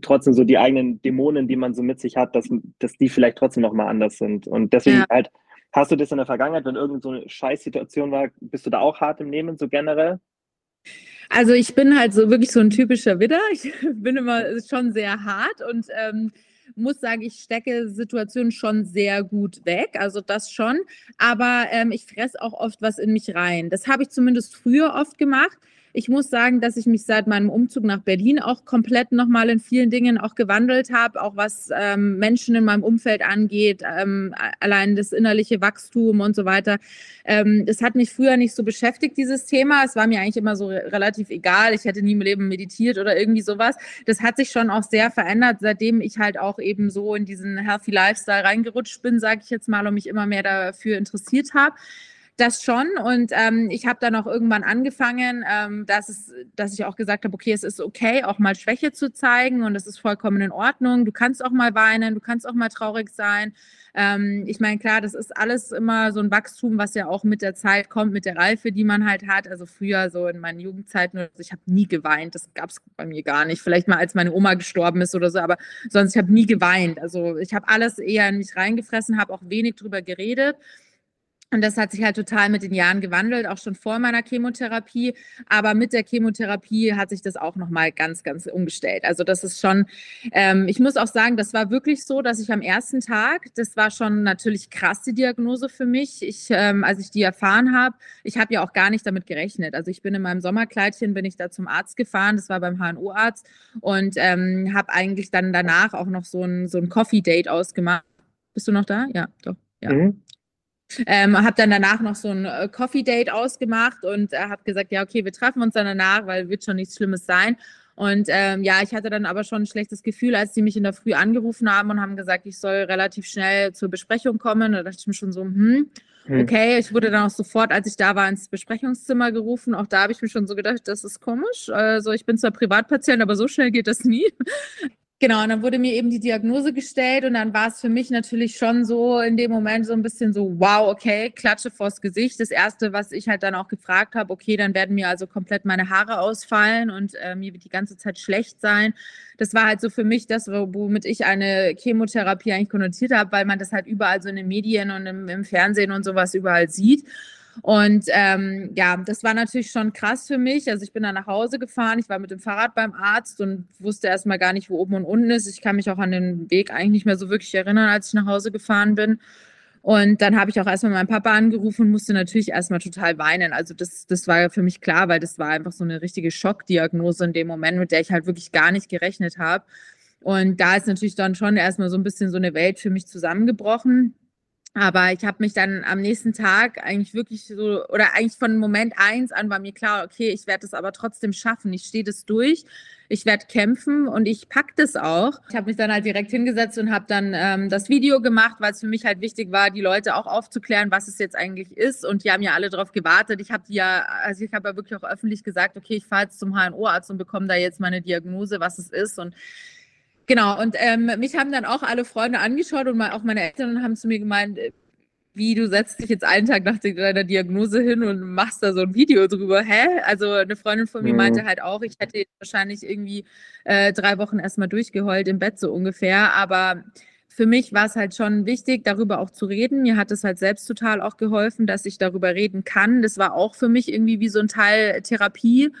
trotzdem so die eigenen Dämonen, die man so mit sich hat, dass, dass die vielleicht trotzdem nochmal anders sind. Und deswegen ja. halt Hast du das in der Vergangenheit, wenn irgendeine so eine Scheißsituation war, bist du da auch hart im Nehmen, so generell? Also ich bin halt so wirklich so ein typischer Widder. Ich bin immer schon sehr hart und ähm, muss sagen, ich stecke Situationen schon sehr gut weg, also das schon. Aber ähm, ich fresse auch oft was in mich rein. Das habe ich zumindest früher oft gemacht. Ich muss sagen, dass ich mich seit meinem Umzug nach Berlin auch komplett nochmal in vielen Dingen auch gewandelt habe, auch was ähm, Menschen in meinem Umfeld angeht, ähm, allein das innerliche Wachstum und so weiter. Ähm, das hat mich früher nicht so beschäftigt, dieses Thema. Es war mir eigentlich immer so relativ egal. Ich hätte nie im Leben meditiert oder irgendwie sowas. Das hat sich schon auch sehr verändert, seitdem ich halt auch eben so in diesen Healthy Lifestyle reingerutscht bin, sage ich jetzt mal, und mich immer mehr dafür interessiert habe das schon. Und ähm, ich habe dann auch irgendwann angefangen, ähm, dass, es, dass ich auch gesagt habe, okay, es ist okay, auch mal Schwäche zu zeigen und es ist vollkommen in Ordnung. Du kannst auch mal weinen, du kannst auch mal traurig sein. Ähm, ich meine, klar, das ist alles immer so ein Wachstum, was ja auch mit der Zeit kommt, mit der Reife, die man halt hat. Also früher, so in meinen Jugendzeiten, ich habe nie geweint. Das gab es bei mir gar nicht. Vielleicht mal, als meine Oma gestorben ist oder so, aber sonst, ich habe nie geweint. Also ich habe alles eher in mich reingefressen, habe auch wenig drüber geredet. Und das hat sich halt total mit den Jahren gewandelt, auch schon vor meiner Chemotherapie. Aber mit der Chemotherapie hat sich das auch nochmal ganz, ganz umgestellt. Also das ist schon, ähm, ich muss auch sagen, das war wirklich so, dass ich am ersten Tag, das war schon natürlich krass die Diagnose für mich. Ich, ähm, als ich die erfahren habe, ich habe ja auch gar nicht damit gerechnet. Also ich bin in meinem Sommerkleidchen, bin ich da zum Arzt gefahren, das war beim HNO-Arzt und ähm, habe eigentlich dann danach auch noch so ein, so ein Coffee-Date ausgemacht. Bist du noch da? Ja, doch. Ja. Mhm. Ähm, habe dann danach noch so ein äh, Coffee Date ausgemacht und äh, habe gesagt, ja, okay, wir treffen uns dann danach, weil wird schon nichts Schlimmes sein. Und ähm, ja, ich hatte dann aber schon ein schlechtes Gefühl, als die mich in der Früh angerufen haben und haben gesagt, ich soll relativ schnell zur Besprechung kommen. Da dachte ich mir schon so, hm, hm. okay. Ich wurde dann auch sofort, als ich da war, ins Besprechungszimmer gerufen. Auch da habe ich mir schon so gedacht, das ist komisch. Also ich bin zwar Privatpatient, aber so schnell geht das nie. Genau, und dann wurde mir eben die Diagnose gestellt und dann war es für mich natürlich schon so in dem Moment so ein bisschen so, wow, okay, Klatsche vors Gesicht. Das Erste, was ich halt dann auch gefragt habe, okay, dann werden mir also komplett meine Haare ausfallen und äh, mir wird die ganze Zeit schlecht sein. Das war halt so für mich das, womit ich eine Chemotherapie eigentlich konnotiert habe, weil man das halt überall so in den Medien und im, im Fernsehen und sowas überall sieht. Und ähm, ja, das war natürlich schon krass für mich. Also ich bin dann nach Hause gefahren, ich war mit dem Fahrrad beim Arzt und wusste erstmal gar nicht, wo oben und unten ist. Ich kann mich auch an den Weg eigentlich nicht mehr so wirklich erinnern, als ich nach Hause gefahren bin. Und dann habe ich auch erstmal meinen Papa angerufen und musste natürlich erstmal total weinen. Also das, das war für mich klar, weil das war einfach so eine richtige Schockdiagnose in dem Moment, mit der ich halt wirklich gar nicht gerechnet habe. Und da ist natürlich dann schon erstmal so ein bisschen so eine Welt für mich zusammengebrochen. Aber ich habe mich dann am nächsten Tag eigentlich wirklich so, oder eigentlich von Moment eins an war mir klar, okay, ich werde es aber trotzdem schaffen. Ich stehe das durch, ich werde kämpfen und ich pack das auch. Ich habe mich dann halt direkt hingesetzt und habe dann ähm, das Video gemacht, weil es für mich halt wichtig war, die Leute auch aufzuklären, was es jetzt eigentlich ist. Und die haben ja alle darauf gewartet. Ich habe ja, also ich habe ja wirklich auch öffentlich gesagt, okay, ich fahre jetzt zum HNO-Arzt und bekomme da jetzt meine Diagnose, was es ist. Und Genau, und ähm, mich haben dann auch alle Freunde angeschaut und auch meine Eltern haben zu mir gemeint, äh, wie du setzt dich jetzt einen Tag nach deiner Diagnose hin und machst da so ein Video drüber. Hä? Also eine Freundin von mir mhm. meinte halt auch, ich hätte wahrscheinlich irgendwie äh, drei Wochen erstmal durchgeheult im Bett so ungefähr. Aber für mich war es halt schon wichtig, darüber auch zu reden. Mir hat es halt selbst total auch geholfen, dass ich darüber reden kann. Das war auch für mich irgendwie wie so ein Teil Therapie.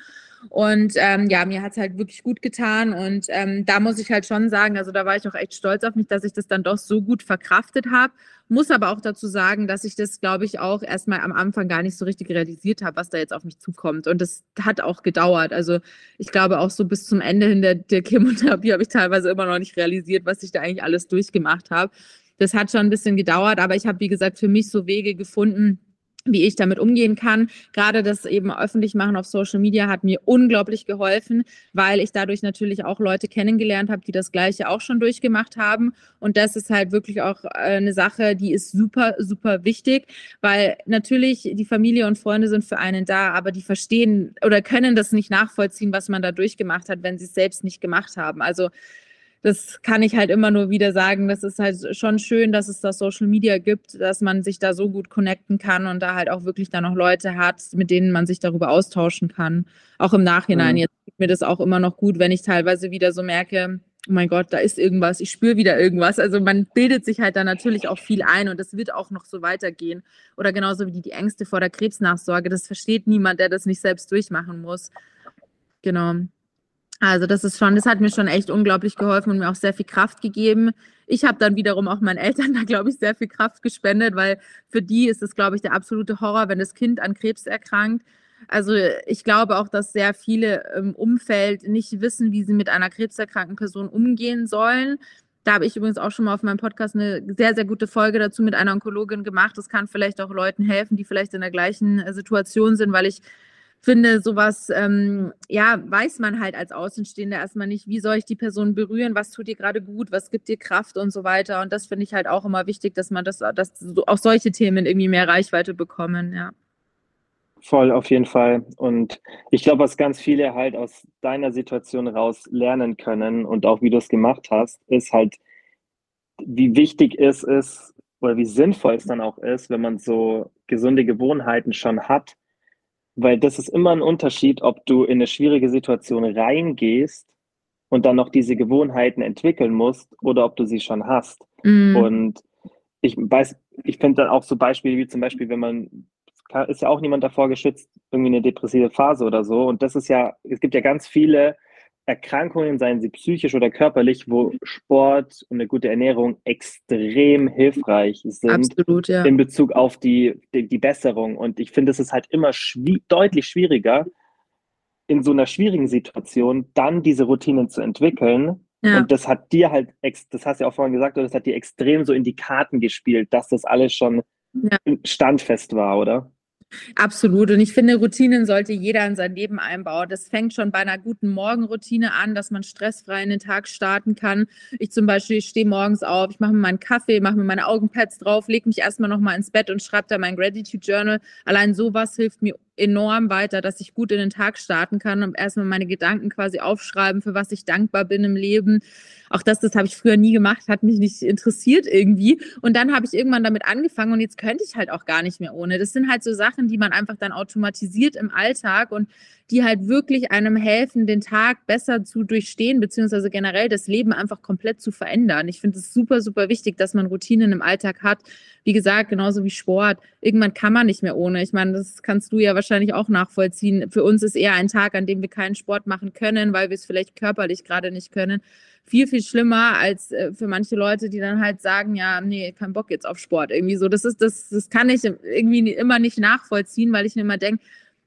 Und ähm, ja, mir hat es halt wirklich gut getan. Und ähm, da muss ich halt schon sagen, also da war ich auch echt stolz auf mich, dass ich das dann doch so gut verkraftet habe. Muss aber auch dazu sagen, dass ich das, glaube ich, auch erstmal am Anfang gar nicht so richtig realisiert habe, was da jetzt auf mich zukommt. Und das hat auch gedauert. Also ich glaube auch so bis zum Ende hin der, der Chemotherapie habe ich teilweise immer noch nicht realisiert, was ich da eigentlich alles durchgemacht habe. Das hat schon ein bisschen gedauert, aber ich habe, wie gesagt, für mich so Wege gefunden, wie ich damit umgehen kann. Gerade das eben öffentlich machen auf Social Media hat mir unglaublich geholfen, weil ich dadurch natürlich auch Leute kennengelernt habe, die das Gleiche auch schon durchgemacht haben. Und das ist halt wirklich auch äh, eine Sache, die ist super, super wichtig, weil natürlich die Familie und Freunde sind für einen da, aber die verstehen oder können das nicht nachvollziehen, was man da durchgemacht hat, wenn sie es selbst nicht gemacht haben. Also das kann ich halt immer nur wieder sagen. Das ist halt schon schön, dass es da Social Media gibt, dass man sich da so gut connecten kann und da halt auch wirklich dann noch Leute hat, mit denen man sich darüber austauschen kann. Auch im Nachhinein. Mhm. Jetzt tut mir das auch immer noch gut, wenn ich teilweise wieder so merke, oh mein Gott, da ist irgendwas, ich spüre wieder irgendwas. Also man bildet sich halt da natürlich auch viel ein und das wird auch noch so weitergehen. Oder genauso wie die, die Ängste vor der Krebsnachsorge. Das versteht niemand, der das nicht selbst durchmachen muss. Genau. Also das ist schon, das hat mir schon echt unglaublich geholfen und mir auch sehr viel Kraft gegeben. Ich habe dann wiederum auch meinen Eltern da, glaube ich, sehr viel Kraft gespendet, weil für die ist es, glaube ich, der absolute Horror, wenn das Kind an Krebs erkrankt. Also ich glaube auch, dass sehr viele im Umfeld nicht wissen, wie sie mit einer krebserkrankten Person umgehen sollen. Da habe ich übrigens auch schon mal auf meinem Podcast eine sehr, sehr gute Folge dazu mit einer Onkologin gemacht. Das kann vielleicht auch Leuten helfen, die vielleicht in der gleichen Situation sind, weil ich finde, sowas, ähm, ja, weiß man halt als Außenstehender erstmal nicht, wie soll ich die Person berühren, was tut dir gerade gut, was gibt dir Kraft und so weiter. Und das finde ich halt auch immer wichtig, dass man das, dass auch solche Themen irgendwie mehr Reichweite bekommen, ja. Voll, auf jeden Fall. Und ich glaube, was ganz viele halt aus deiner Situation raus lernen können und auch wie du es gemacht hast, ist halt, wie wichtig es ist oder wie sinnvoll es dann auch ist, wenn man so gesunde Gewohnheiten schon hat, weil das ist immer ein Unterschied, ob du in eine schwierige Situation reingehst und dann noch diese Gewohnheiten entwickeln musst oder ob du sie schon hast. Mhm. Und ich weiß, ich finde dann auch so Beispiele wie zum Beispiel, wenn man, ist ja auch niemand davor geschützt, irgendwie eine depressive Phase oder so. Und das ist ja, es gibt ja ganz viele Erkrankungen, seien sie psychisch oder körperlich, wo Sport und eine gute Ernährung extrem hilfreich sind Absolut, ja. in Bezug auf die, die, die Besserung. Und ich finde, es ist halt immer schwi deutlich schwieriger, in so einer schwierigen Situation dann diese Routinen zu entwickeln. Ja. Und das hat dir halt, das hast du ja auch vorhin gesagt, das hat dir extrem so in die Karten gespielt, dass das alles schon ja. standfest war, oder? Absolut. Und ich finde, Routinen sollte jeder in sein Leben einbauen. Das fängt schon bei einer guten Morgenroutine an, dass man stressfrei in den Tag starten kann. Ich zum Beispiel stehe morgens auf, ich mache mir meinen Kaffee, mache mir meine Augenpads drauf, lege mich erstmal nochmal ins Bett und schreibe da mein Gratitude Journal. Allein sowas hilft mir enorm weiter, dass ich gut in den Tag starten kann und erstmal meine Gedanken quasi aufschreiben, für was ich dankbar bin im Leben. Auch das, das habe ich früher nie gemacht, hat mich nicht interessiert irgendwie. Und dann habe ich irgendwann damit angefangen und jetzt könnte ich halt auch gar nicht mehr ohne. Das sind halt so Sachen, die man einfach dann automatisiert im Alltag und die halt wirklich einem helfen, den Tag besser zu durchstehen, beziehungsweise generell das Leben einfach komplett zu verändern. Ich finde es super, super wichtig, dass man Routinen im Alltag hat. Wie gesagt, genauso wie Sport. Irgendwann kann man nicht mehr ohne. Ich meine, das kannst du ja wahrscheinlich auch nachvollziehen. Für uns ist eher ein Tag, an dem wir keinen Sport machen können, weil wir es vielleicht körperlich gerade nicht können viel, viel schlimmer als äh, für manche Leute, die dann halt sagen, ja, nee, kein Bock jetzt auf Sport. Irgendwie so. Das ist, das, das kann ich irgendwie immer nicht nachvollziehen, weil ich mir immer denke,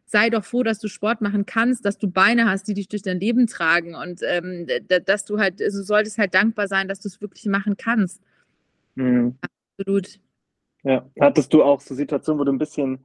sei doch froh, dass du Sport machen kannst, dass du Beine hast, die dich durch dein Leben tragen und ähm, dass du halt, also du solltest halt dankbar sein, dass du es wirklich machen kannst. Mhm. Absolut. Ja, hattest du auch so Situationen, wo du ein bisschen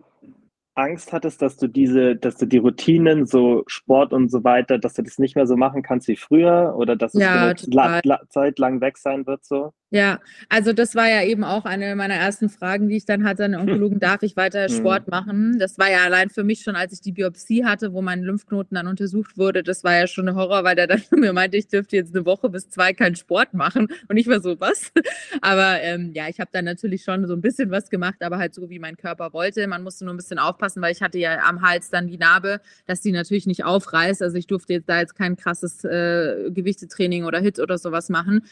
Angst hattest, dass du diese, dass du die Routinen, so Sport und so weiter, dass du das nicht mehr so machen kannst wie früher oder dass es ja, la, la, zeitlang weg sein wird so? Ja, also das war ja eben auch eine meiner ersten Fragen, die ich dann hatte an den Onkologen, darf ich weiter mhm. Sport machen? Das war ja allein für mich schon, als ich die Biopsie hatte, wo mein Lymphknoten dann untersucht wurde, das war ja schon ein Horror, weil der dann mir meinte, ich dürfte jetzt eine Woche bis zwei keinen Sport machen und ich war so, was? Aber ähm, ja, ich habe dann natürlich schon so ein bisschen was gemacht, aber halt so, wie mein Körper wollte. Man musste nur ein bisschen aufpassen, weil ich hatte ja am Hals dann die Narbe, dass die natürlich nicht aufreißt. Also ich durfte jetzt da jetzt kein krasses äh, Gewichtetraining oder Hit oder sowas machen.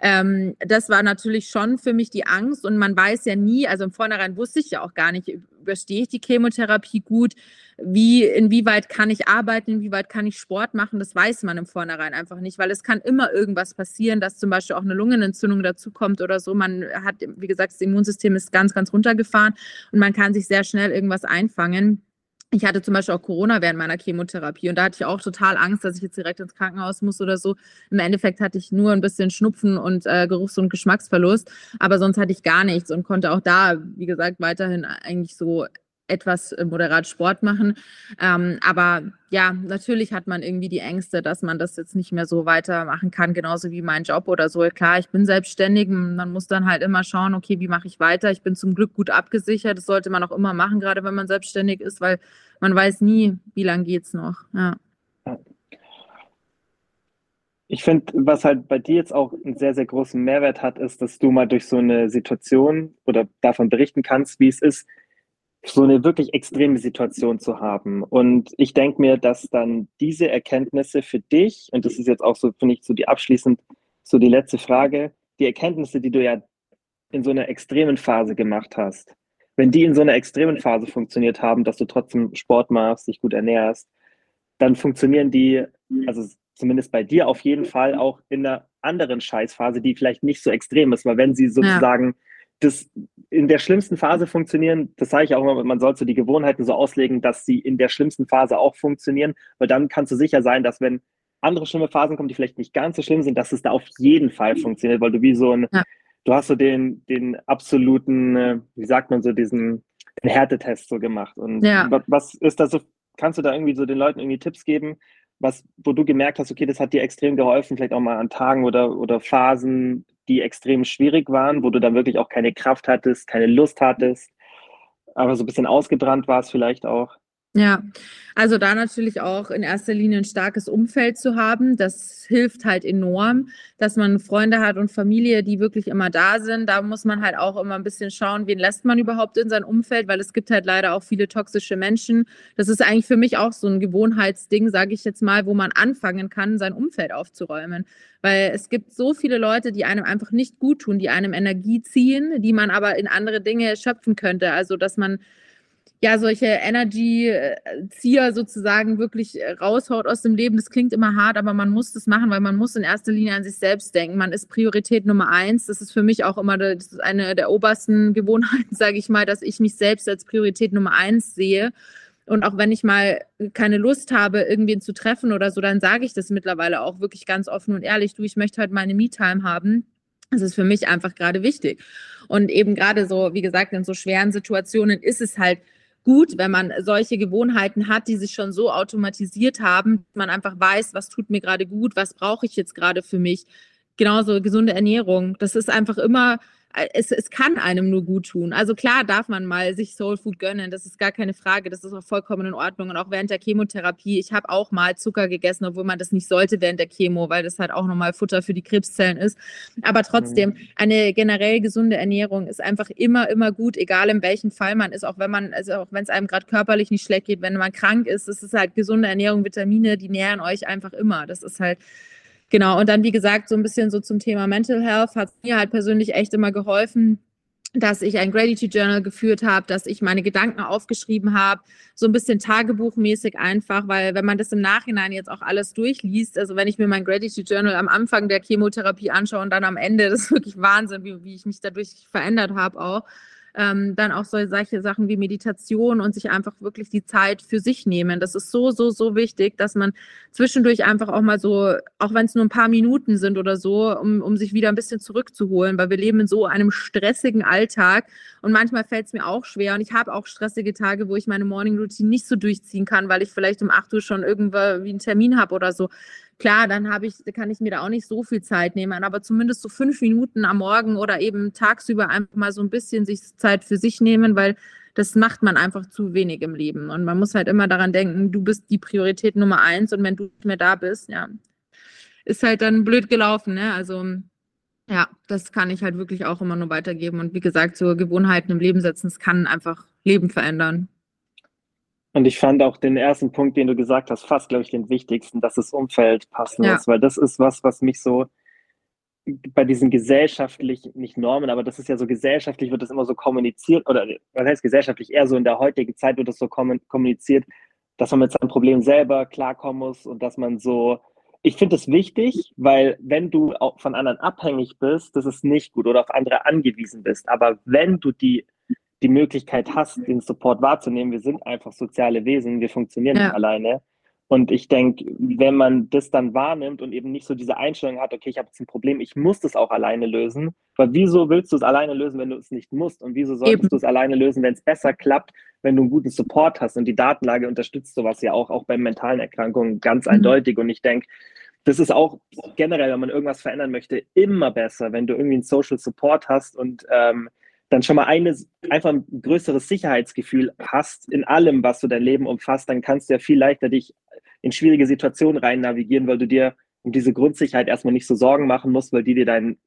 Ähm, das war natürlich schon für mich die Angst und man weiß ja nie, also im Vornherein wusste ich ja auch gar nicht, überstehe ich die Chemotherapie gut, wie, inwieweit kann ich arbeiten, inwieweit kann ich Sport machen, das weiß man im Vornherein einfach nicht, weil es kann immer irgendwas passieren, dass zum Beispiel auch eine Lungenentzündung dazukommt oder so. Man hat, wie gesagt, das Immunsystem ist ganz, ganz runtergefahren und man kann sich sehr schnell irgendwas einfangen. Ich hatte zum Beispiel auch Corona während meiner Chemotherapie und da hatte ich auch total Angst, dass ich jetzt direkt ins Krankenhaus muss oder so. Im Endeffekt hatte ich nur ein bisschen Schnupfen und äh, Geruchs- und Geschmacksverlust, aber sonst hatte ich gar nichts und konnte auch da, wie gesagt, weiterhin eigentlich so etwas äh, moderat Sport machen. Ähm, aber ja, natürlich hat man irgendwie die Ängste, dass man das jetzt nicht mehr so weitermachen kann, genauso wie mein Job oder so. Klar, ich bin selbstständig, man muss dann halt immer schauen, okay, wie mache ich weiter? Ich bin zum Glück gut abgesichert. Das sollte man auch immer machen, gerade wenn man selbstständig ist, weil man weiß nie, wie lange geht es noch. Ja. Ich finde, was halt bei dir jetzt auch einen sehr, sehr großen Mehrwert hat, ist, dass du mal durch so eine Situation oder davon berichten kannst, wie es ist, so eine wirklich extreme Situation zu haben. Und ich denke mir, dass dann diese Erkenntnisse für dich, und das ist jetzt auch so, finde ich, so die abschließend, so die letzte Frage, die Erkenntnisse, die du ja in so einer extremen Phase gemacht hast, wenn die in so einer extremen Phase funktioniert haben, dass du trotzdem Sport machst, dich gut ernährst, dann funktionieren die, also zumindest bei dir auf jeden Fall auch in einer anderen Scheißphase, die vielleicht nicht so extrem ist, weil wenn sie sozusagen ja das in der schlimmsten Phase funktionieren, das sage ich auch immer, man sollte die Gewohnheiten so auslegen, dass sie in der schlimmsten Phase auch funktionieren, weil dann kannst du sicher sein, dass wenn andere schlimme Phasen kommen, die vielleicht nicht ganz so schlimm sind, dass es da auf jeden Fall funktioniert, weil du wie so ein, ja. Du hast so den, den absoluten, äh, wie sagt man so, diesen Härtetest so gemacht. Und ja. was ist da so, kannst du da irgendwie so den Leuten irgendwie Tipps geben, was, wo du gemerkt hast, okay, das hat dir extrem geholfen, vielleicht auch mal an Tagen oder, oder Phasen, die extrem schwierig waren, wo du dann wirklich auch keine Kraft hattest, keine Lust hattest, aber so ein bisschen ausgebrannt war es vielleicht auch? Ja, also da natürlich auch in erster Linie ein starkes Umfeld zu haben. Das hilft halt enorm, dass man Freunde hat und Familie, die wirklich immer da sind. Da muss man halt auch immer ein bisschen schauen, wen lässt man überhaupt in sein Umfeld, weil es gibt halt leider auch viele toxische Menschen. Das ist eigentlich für mich auch so ein Gewohnheitsding, sage ich jetzt mal, wo man anfangen kann, sein Umfeld aufzuräumen. Weil es gibt so viele Leute, die einem einfach nicht gut tun, die einem Energie ziehen, die man aber in andere Dinge schöpfen könnte. Also dass man ja, solche Energy-Zieher sozusagen wirklich äh, raushaut aus dem Leben. Das klingt immer hart, aber man muss das machen, weil man muss in erster Linie an sich selbst denken. Man ist Priorität Nummer eins. Das ist für mich auch immer eine der obersten Gewohnheiten, sage ich mal, dass ich mich selbst als Priorität Nummer eins sehe. Und auch wenn ich mal keine Lust habe, irgendwen zu treffen oder so, dann sage ich das mittlerweile auch wirklich ganz offen und ehrlich. Du, ich möchte heute meine Me-Time haben. Das ist für mich einfach gerade wichtig. Und eben gerade so, wie gesagt, in so schweren Situationen ist es halt gut, wenn man solche Gewohnheiten hat, die sich schon so automatisiert haben, man einfach weiß, was tut mir gerade gut, was brauche ich jetzt gerade für mich. Genauso gesunde Ernährung. Das ist einfach immer es, es kann einem nur gut tun. Also klar darf man mal sich Soul Food gönnen, das ist gar keine Frage, das ist auch vollkommen in Ordnung. Und auch während der Chemotherapie, ich habe auch mal Zucker gegessen, obwohl man das nicht sollte während der Chemo, weil das halt auch nochmal Futter für die Krebszellen ist. Aber trotzdem, mhm. eine generell gesunde Ernährung ist einfach immer, immer gut, egal in welchem Fall man ist, auch wenn man, also auch wenn es einem gerade körperlich nicht schlecht geht, wenn man krank ist, es ist halt gesunde Ernährung, Vitamine, die nähern euch einfach immer. Das ist halt Genau, und dann, wie gesagt, so ein bisschen so zum Thema Mental Health hat mir halt persönlich echt immer geholfen, dass ich ein Gratitude Journal geführt habe, dass ich meine Gedanken aufgeschrieben habe, so ein bisschen tagebuchmäßig einfach, weil wenn man das im Nachhinein jetzt auch alles durchliest, also wenn ich mir mein Gratitude Journal am Anfang der Chemotherapie anschaue und dann am Ende, das ist wirklich Wahnsinn, wie, wie ich mich dadurch verändert habe auch ähm, dann auch so, solche Sachen wie Meditation und sich einfach wirklich die Zeit für sich nehmen. Das ist so, so, so wichtig, dass man zwischendurch einfach auch mal so, auch wenn es nur ein paar Minuten sind oder so, um, um sich wieder ein bisschen zurückzuholen, weil wir leben in so einem stressigen Alltag und manchmal fällt es mir auch schwer und ich habe auch stressige Tage, wo ich meine Morning Routine nicht so durchziehen kann, weil ich vielleicht um 8 Uhr schon irgendwo wie einen Termin habe oder so. Klar, dann habe ich, kann ich mir da auch nicht so viel Zeit nehmen, aber zumindest so fünf Minuten am Morgen oder eben tagsüber einfach mal so ein bisschen sich Zeit für sich nehmen, weil das macht man einfach zu wenig im Leben. Und man muss halt immer daran denken, du bist die Priorität Nummer eins und wenn du nicht mehr da bist, ja, ist halt dann blöd gelaufen, ne? Also ja, das kann ich halt wirklich auch immer nur weitergeben. Und wie gesagt, so Gewohnheiten im Leben setzen, es kann einfach Leben verändern. Und ich fand auch den ersten Punkt, den du gesagt hast, fast, glaube ich, den wichtigsten, dass das Umfeld passen ja. muss, weil das ist was, was mich so bei diesen gesellschaftlichen, nicht Normen, aber das ist ja so gesellschaftlich, wird das immer so kommuniziert, oder was heißt gesellschaftlich, eher so in der heutigen Zeit wird das so kommuniziert, dass man mit seinem Problem selber klarkommen muss und dass man so, ich finde das wichtig, weil wenn du auch von anderen abhängig bist, das ist nicht gut oder auf andere angewiesen bist. Aber wenn du die die Möglichkeit hast, den Support wahrzunehmen. Wir sind einfach soziale Wesen, wir funktionieren ja. nicht alleine. Und ich denke, wenn man das dann wahrnimmt und eben nicht so diese Einstellung hat, okay, ich habe jetzt ein Problem, ich muss das auch alleine lösen. Weil wieso willst du es alleine lösen, wenn du es nicht musst? Und wieso solltest du es alleine lösen, wenn es besser klappt, wenn du einen guten Support hast? Und die Datenlage unterstützt sowas ja auch, auch bei mentalen Erkrankungen ganz mhm. eindeutig. Und ich denke, das ist auch generell, wenn man irgendwas verändern möchte, immer besser, wenn du irgendwie einen Social Support hast und ähm, dann schon mal eine, einfach ein größeres Sicherheitsgefühl hast in allem, was so dein Leben umfasst, dann kannst du ja viel leichter dich in schwierige Situationen rein navigieren, weil du dir um diese Grundsicherheit erstmal nicht so Sorgen machen musst, weil die dir dein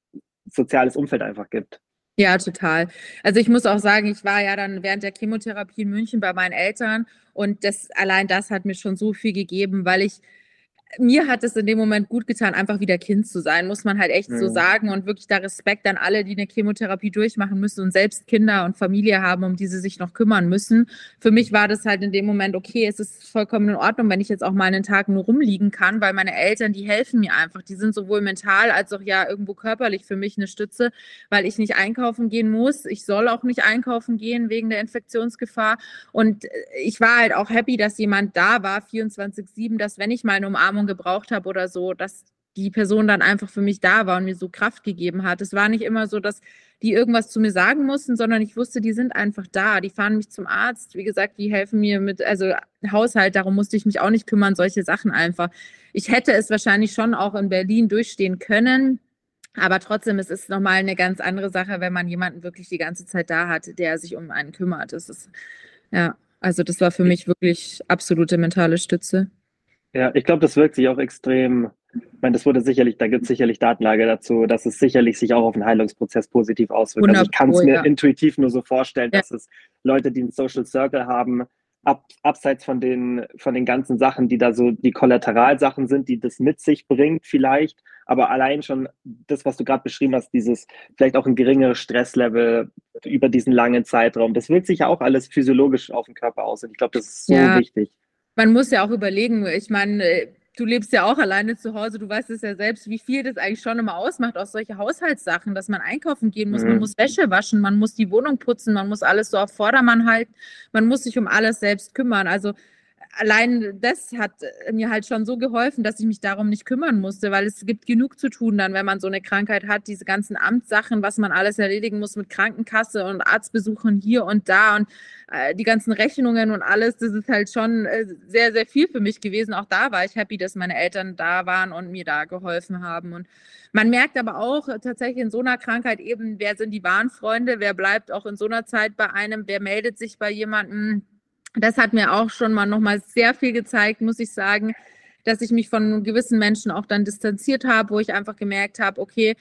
soziales Umfeld einfach gibt. Ja, total. Also ich muss auch sagen, ich war ja dann während der Chemotherapie in München bei meinen Eltern und das allein das hat mir schon so viel gegeben, weil ich mir hat es in dem Moment gut getan, einfach wieder Kind zu sein, muss man halt echt mhm. so sagen. Und wirklich da Respekt an alle, die eine Chemotherapie durchmachen müssen und selbst Kinder und Familie haben, um die sie sich noch kümmern müssen. Für mich war das halt in dem Moment, okay, es ist vollkommen in Ordnung, wenn ich jetzt auch mal einen Tag nur rumliegen kann, weil meine Eltern, die helfen mir einfach. Die sind sowohl mental als auch ja irgendwo körperlich für mich eine Stütze, weil ich nicht einkaufen gehen muss. Ich soll auch nicht einkaufen gehen wegen der Infektionsgefahr. Und ich war halt auch happy, dass jemand da war, 24-7, dass wenn ich mal eine Umarmung Umarmung gebraucht habe oder so, dass die Person dann einfach für mich da war und mir so Kraft gegeben hat. Es war nicht immer so, dass die irgendwas zu mir sagen mussten, sondern ich wusste, die sind einfach da. Die fahren mich zum Arzt. Wie gesagt, die helfen mir mit, also Haushalt, darum musste ich mich auch nicht kümmern, solche Sachen einfach. Ich hätte es wahrscheinlich schon auch in Berlin durchstehen können. Aber trotzdem, es ist nochmal eine ganz andere Sache, wenn man jemanden wirklich die ganze Zeit da hat, der sich um einen kümmert. Das ist, ja. Also das war für mich wirklich absolute mentale Stütze. Ja, ich glaube, das wirkt sich auch extrem, ich meine, das wurde sicherlich, da gibt es sicherlich Datenlage dazu, dass es sicherlich sich auch auf den Heilungsprozess positiv auswirkt. Also ich kann es mir ja. intuitiv nur so vorstellen, ja. dass es Leute, die einen Social Circle haben, ab, abseits von den, von den ganzen Sachen, die da so die Kollateralsachen sind, die das mit sich bringt vielleicht, aber allein schon das, was du gerade beschrieben hast, dieses vielleicht auch ein geringeres Stresslevel über diesen langen Zeitraum, das wirkt sich ja auch alles physiologisch auf den Körper aus und ich glaube, das ist so ja. wichtig. Man muss ja auch überlegen, ich meine, du lebst ja auch alleine zu Hause, du weißt es ja selbst, wie viel das eigentlich schon immer ausmacht, auch solche Haushaltssachen, dass man einkaufen gehen muss, mhm. man muss Wäsche waschen, man muss die Wohnung putzen, man muss alles so auf Vordermann halten, man muss sich um alles selbst kümmern. Also allein das hat mir halt schon so geholfen, dass ich mich darum nicht kümmern musste, weil es gibt genug zu tun dann, wenn man so eine Krankheit hat, diese ganzen Amtssachen, was man alles erledigen muss mit Krankenkasse und Arztbesuchen hier und da und äh, die ganzen Rechnungen und alles, das ist halt schon äh, sehr, sehr viel für mich gewesen. Auch da war ich happy, dass meine Eltern da waren und mir da geholfen haben. Und man merkt aber auch tatsächlich in so einer Krankheit eben, wer sind die wahren Freunde, wer bleibt auch in so einer Zeit bei einem, wer meldet sich bei jemandem das hat mir auch schon mal nochmal sehr viel gezeigt, muss ich sagen, dass ich mich von gewissen Menschen auch dann distanziert habe, wo ich einfach gemerkt habe, okay,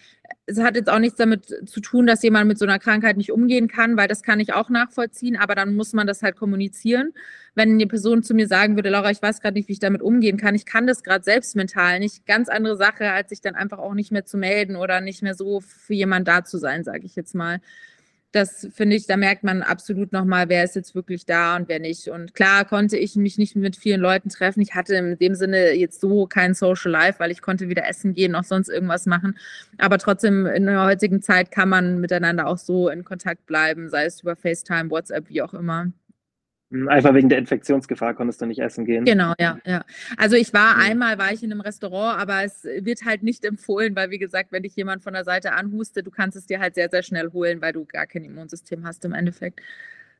es hat jetzt auch nichts damit zu tun, dass jemand mit so einer Krankheit nicht umgehen kann, weil das kann ich auch nachvollziehen, aber dann muss man das halt kommunizieren. Wenn eine Person zu mir sagen würde, Laura, ich weiß gerade nicht, wie ich damit umgehen kann, ich kann das gerade selbst mental nicht, ganz andere Sache, als sich dann einfach auch nicht mehr zu melden oder nicht mehr so für jemand da zu sein, sage ich jetzt mal das finde ich, da merkt man absolut nochmal, wer ist jetzt wirklich da und wer nicht. Und klar konnte ich mich nicht mit vielen Leuten treffen. Ich hatte in dem Sinne jetzt so kein Social Life, weil ich konnte wieder essen gehen, noch sonst irgendwas machen. Aber trotzdem in der heutigen Zeit kann man miteinander auch so in Kontakt bleiben, sei es über FaceTime, WhatsApp, wie auch immer. Hm, einfach wegen der Infektionsgefahr konntest du nicht essen gehen. Genau, ja, ja. Also ich war mhm. einmal, war ich in einem Restaurant, aber es wird halt nicht empfohlen, weil wie gesagt, wenn dich jemand von der Seite anhustet, du kannst es dir halt sehr, sehr schnell holen, weil du gar kein Immunsystem hast im Endeffekt.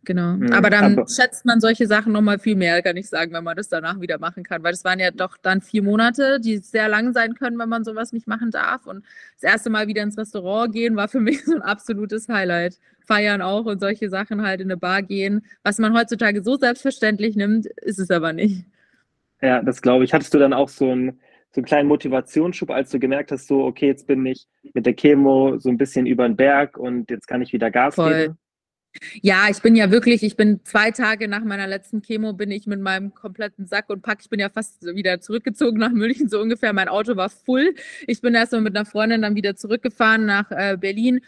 Genau. Mhm, aber dann aber schätzt man solche Sachen nochmal viel mehr, kann ich sagen, wenn man das danach wieder machen kann. Weil das waren ja doch dann vier Monate, die sehr lang sein können, wenn man sowas nicht machen darf. Und das erste Mal wieder ins Restaurant gehen war für mich so ein absolutes Highlight. Feiern auch und solche Sachen halt in eine Bar gehen. Was man heutzutage so selbstverständlich nimmt, ist es aber nicht. Ja, das glaube ich. Hattest du dann auch so einen, so einen kleinen Motivationsschub, als du gemerkt hast, so, okay, jetzt bin ich mit der Chemo so ein bisschen über den Berg und jetzt kann ich wieder Gas Voll. geben? Ja, ich bin ja wirklich, ich bin zwei Tage nach meiner letzten Chemo, bin ich mit meinem kompletten Sack und Pack, ich bin ja fast wieder zurückgezogen nach München, so ungefähr. Mein Auto war voll. Ich bin erstmal mit einer Freundin dann wieder zurückgefahren nach äh, Berlin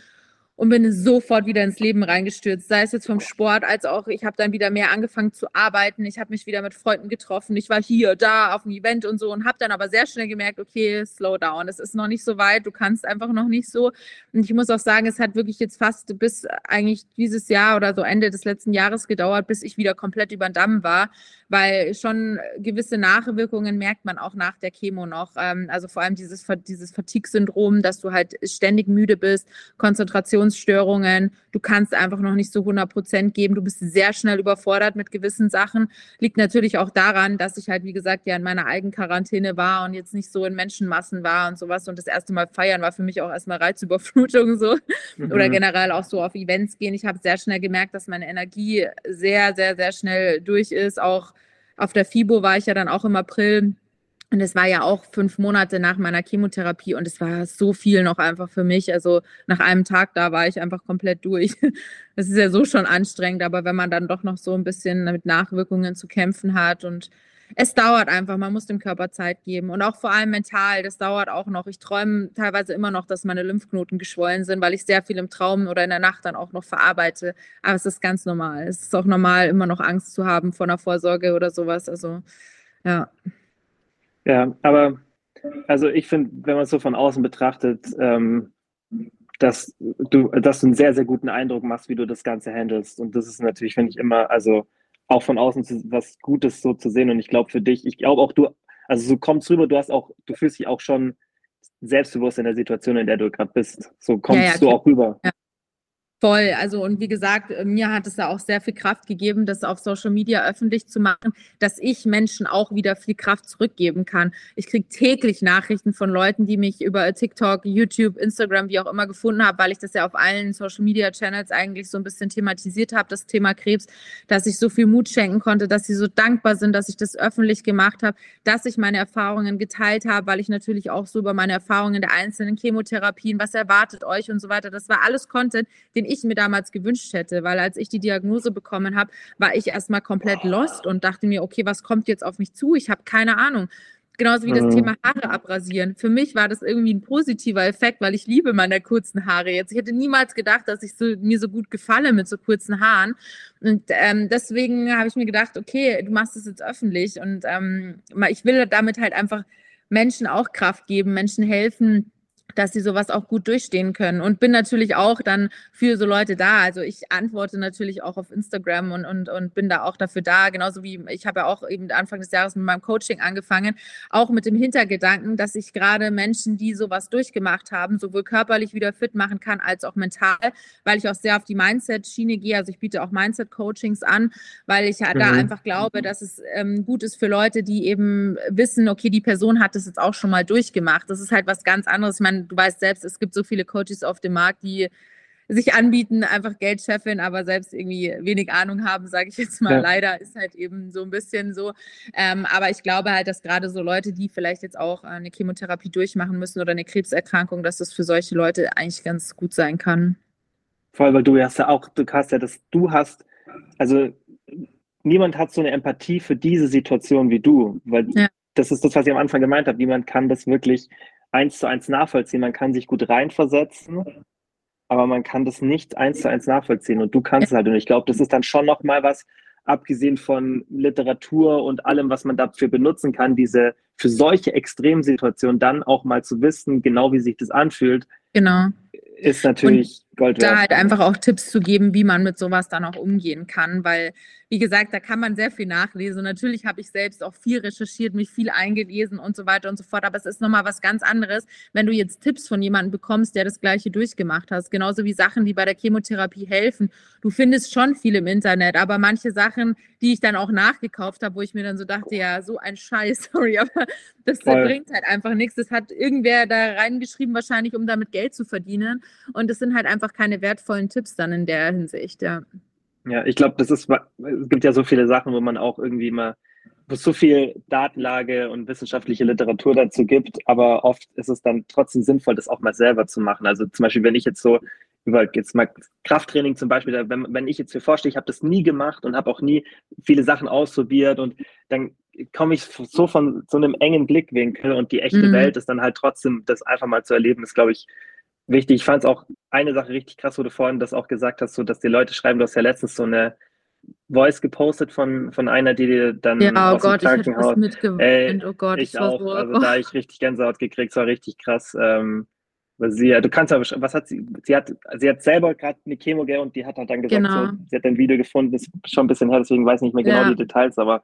und bin sofort wieder ins Leben reingestürzt, sei es jetzt vom Sport als auch, ich habe dann wieder mehr angefangen zu arbeiten, ich habe mich wieder mit Freunden getroffen, ich war hier, da auf dem Event und so und habe dann aber sehr schnell gemerkt, okay, slow down, es ist noch nicht so weit, du kannst einfach noch nicht so. Und ich muss auch sagen, es hat wirklich jetzt fast bis eigentlich dieses Jahr oder so Ende des letzten Jahres gedauert, bis ich wieder komplett über den Damm war, weil schon gewisse Nachwirkungen merkt man auch nach der Chemo noch, ähm, also vor allem dieses, dieses Fatigue-Syndrom, dass du halt ständig müde bist, Konzentration Konzentrationsstörungen, du kannst einfach noch nicht so 100 Prozent geben, du bist sehr schnell überfordert mit gewissen Sachen. Liegt natürlich auch daran, dass ich halt, wie gesagt, ja in meiner Eigenquarantäne war und jetzt nicht so in Menschenmassen war und sowas. Und das erste Mal feiern war für mich auch erstmal Reizüberflutung so mhm. oder generell auch so auf Events gehen. Ich habe sehr schnell gemerkt, dass meine Energie sehr, sehr, sehr schnell durch ist. Auch auf der FIBO war ich ja dann auch im April und es war ja auch fünf Monate nach meiner Chemotherapie und es war so viel noch einfach für mich. Also nach einem Tag da war ich einfach komplett durch. Das ist ja so schon anstrengend, aber wenn man dann doch noch so ein bisschen mit Nachwirkungen zu kämpfen hat und es dauert einfach, man muss dem Körper Zeit geben und auch vor allem mental, das dauert auch noch. Ich träume teilweise immer noch, dass meine Lymphknoten geschwollen sind, weil ich sehr viel im Traum oder in der Nacht dann auch noch verarbeite. Aber es ist ganz normal. Es ist auch normal, immer noch Angst zu haben vor einer Vorsorge oder sowas. Also ja. Ja, aber also ich finde, wenn man es so von außen betrachtet, ähm, dass du, dass du einen sehr, sehr guten Eindruck machst, wie du das Ganze handelst. Und das ist natürlich, finde ich, immer, also auch von außen zu, was Gutes so zu sehen. Und ich glaube für dich, ich glaube auch du, also so kommst rüber, du hast auch, du fühlst dich auch schon selbstbewusst in der Situation, in der du gerade bist. So kommst ja, ja, du auch rüber. Ja. Voll, also und wie gesagt, äh, mir hat es ja auch sehr viel Kraft gegeben, das auf Social Media öffentlich zu machen, dass ich Menschen auch wieder viel Kraft zurückgeben kann. Ich kriege täglich Nachrichten von Leuten, die mich über TikTok, YouTube, Instagram, wie auch immer gefunden haben, weil ich das ja auf allen Social Media Channels eigentlich so ein bisschen thematisiert habe, das Thema Krebs, dass ich so viel Mut schenken konnte, dass sie so dankbar sind, dass ich das öffentlich gemacht habe, dass ich meine Erfahrungen geteilt habe, weil ich natürlich auch so über meine Erfahrungen der einzelnen Chemotherapien, was erwartet euch und so weiter, das war alles Content, den ich mir damals gewünscht hätte, weil als ich die Diagnose bekommen habe, war ich erstmal komplett lost und dachte mir, okay, was kommt jetzt auf mich zu? Ich habe keine Ahnung. Genauso wie das mhm. Thema Haare abrasieren. Für mich war das irgendwie ein positiver Effekt, weil ich liebe meine kurzen Haare jetzt. Ich hätte niemals gedacht, dass ich so, mir so gut gefalle mit so kurzen Haaren. Und ähm, deswegen habe ich mir gedacht, okay, du machst es jetzt öffentlich. Und ähm, ich will damit halt einfach Menschen auch Kraft geben, Menschen helfen, dass sie sowas auch gut durchstehen können. Und bin natürlich auch dann für so Leute da. Also ich antworte natürlich auch auf Instagram und, und, und bin da auch dafür da. Genauso wie ich habe ja auch eben Anfang des Jahres mit meinem Coaching angefangen, auch mit dem Hintergedanken, dass ich gerade Menschen, die sowas durchgemacht haben, sowohl körperlich wieder fit machen kann, als auch mental, weil ich auch sehr auf die Mindset-Schiene gehe. Also ich biete auch Mindset-Coachings an, weil ich ja mhm. da einfach glaube, dass es ähm, gut ist für Leute, die eben wissen, okay, die Person hat das jetzt auch schon mal durchgemacht. Das ist halt was ganz anderes. Ich meine, du weißt selbst, es gibt so viele Coaches auf dem Markt, die sich anbieten, einfach Geld scheffeln, aber selbst irgendwie wenig Ahnung haben, sage ich jetzt mal. Ja. Leider ist halt eben so ein bisschen so. Ähm, aber ich glaube halt, dass gerade so Leute, die vielleicht jetzt auch eine Chemotherapie durchmachen müssen oder eine Krebserkrankung, dass das für solche Leute eigentlich ganz gut sein kann. Voll, weil du hast ja auch, du hast ja das, du hast, also niemand hat so eine Empathie für diese Situation wie du, weil ja. das ist das, was ich am Anfang gemeint habe. Niemand kann das wirklich eins zu eins nachvollziehen. Man kann sich gut reinversetzen, aber man kann das nicht eins zu eins nachvollziehen. Und du kannst es halt. Und ich glaube, das ist dann schon nochmal was, abgesehen von Literatur und allem, was man dafür benutzen kann, diese für solche Extremsituationen dann auch mal zu wissen, genau wie sich das anfühlt. Genau. Ist natürlich und Gold wert. Da halt einfach auch Tipps zu geben, wie man mit sowas dann auch umgehen kann, weil wie gesagt, da kann man sehr viel nachlesen. Und natürlich habe ich selbst auch viel recherchiert, mich viel eingelesen und so weiter und so fort. Aber es ist nochmal was ganz anderes, wenn du jetzt Tipps von jemandem bekommst, der das Gleiche durchgemacht hat. Genauso wie Sachen, die bei der Chemotherapie helfen. Du findest schon viel im Internet, aber manche Sachen, die ich dann auch nachgekauft habe, wo ich mir dann so dachte, ja, so ein Scheiß, sorry, aber das Voll. bringt halt einfach nichts. Das hat irgendwer da reingeschrieben, wahrscheinlich, um damit Geld zu verdienen. Und das sind halt einfach keine wertvollen Tipps dann in der Hinsicht, ja. Ja, ich glaube, das ist, es gibt ja so viele Sachen, wo man auch irgendwie mal, wo es so viel Datenlage und wissenschaftliche Literatur dazu gibt, aber oft ist es dann trotzdem sinnvoll, das auch mal selber zu machen. Also zum Beispiel, wenn ich jetzt so über jetzt mal Krafttraining zum Beispiel, wenn, wenn ich jetzt mir vorstelle, ich habe das nie gemacht und habe auch nie viele Sachen ausprobiert und dann komme ich so von so einem engen Blickwinkel und die echte mhm. Welt ist dann halt trotzdem, das einfach mal zu erleben, ist, glaube ich, wichtig. Ich fand es auch eine Sache richtig krass, wo du vorhin das auch gesagt hast, so dass die Leute schreiben, du hast ja letztens so eine Voice gepostet von, von einer, die dir dann ja, oh aus Gott, dem Krankenhaus. Ich Ey, oh Gott, ich auch. So, also da habe ich richtig Gänsehaut gekriegt, es war richtig krass. Ähm, sie, du kannst aber, was hat sie, sie hat, sie hat selber gerade eine Chemo und die hat halt dann gesagt, genau. so, sie hat ein Video gefunden, ist schon ein bisschen her, deswegen weiß ich nicht mehr genau ja. die Details, aber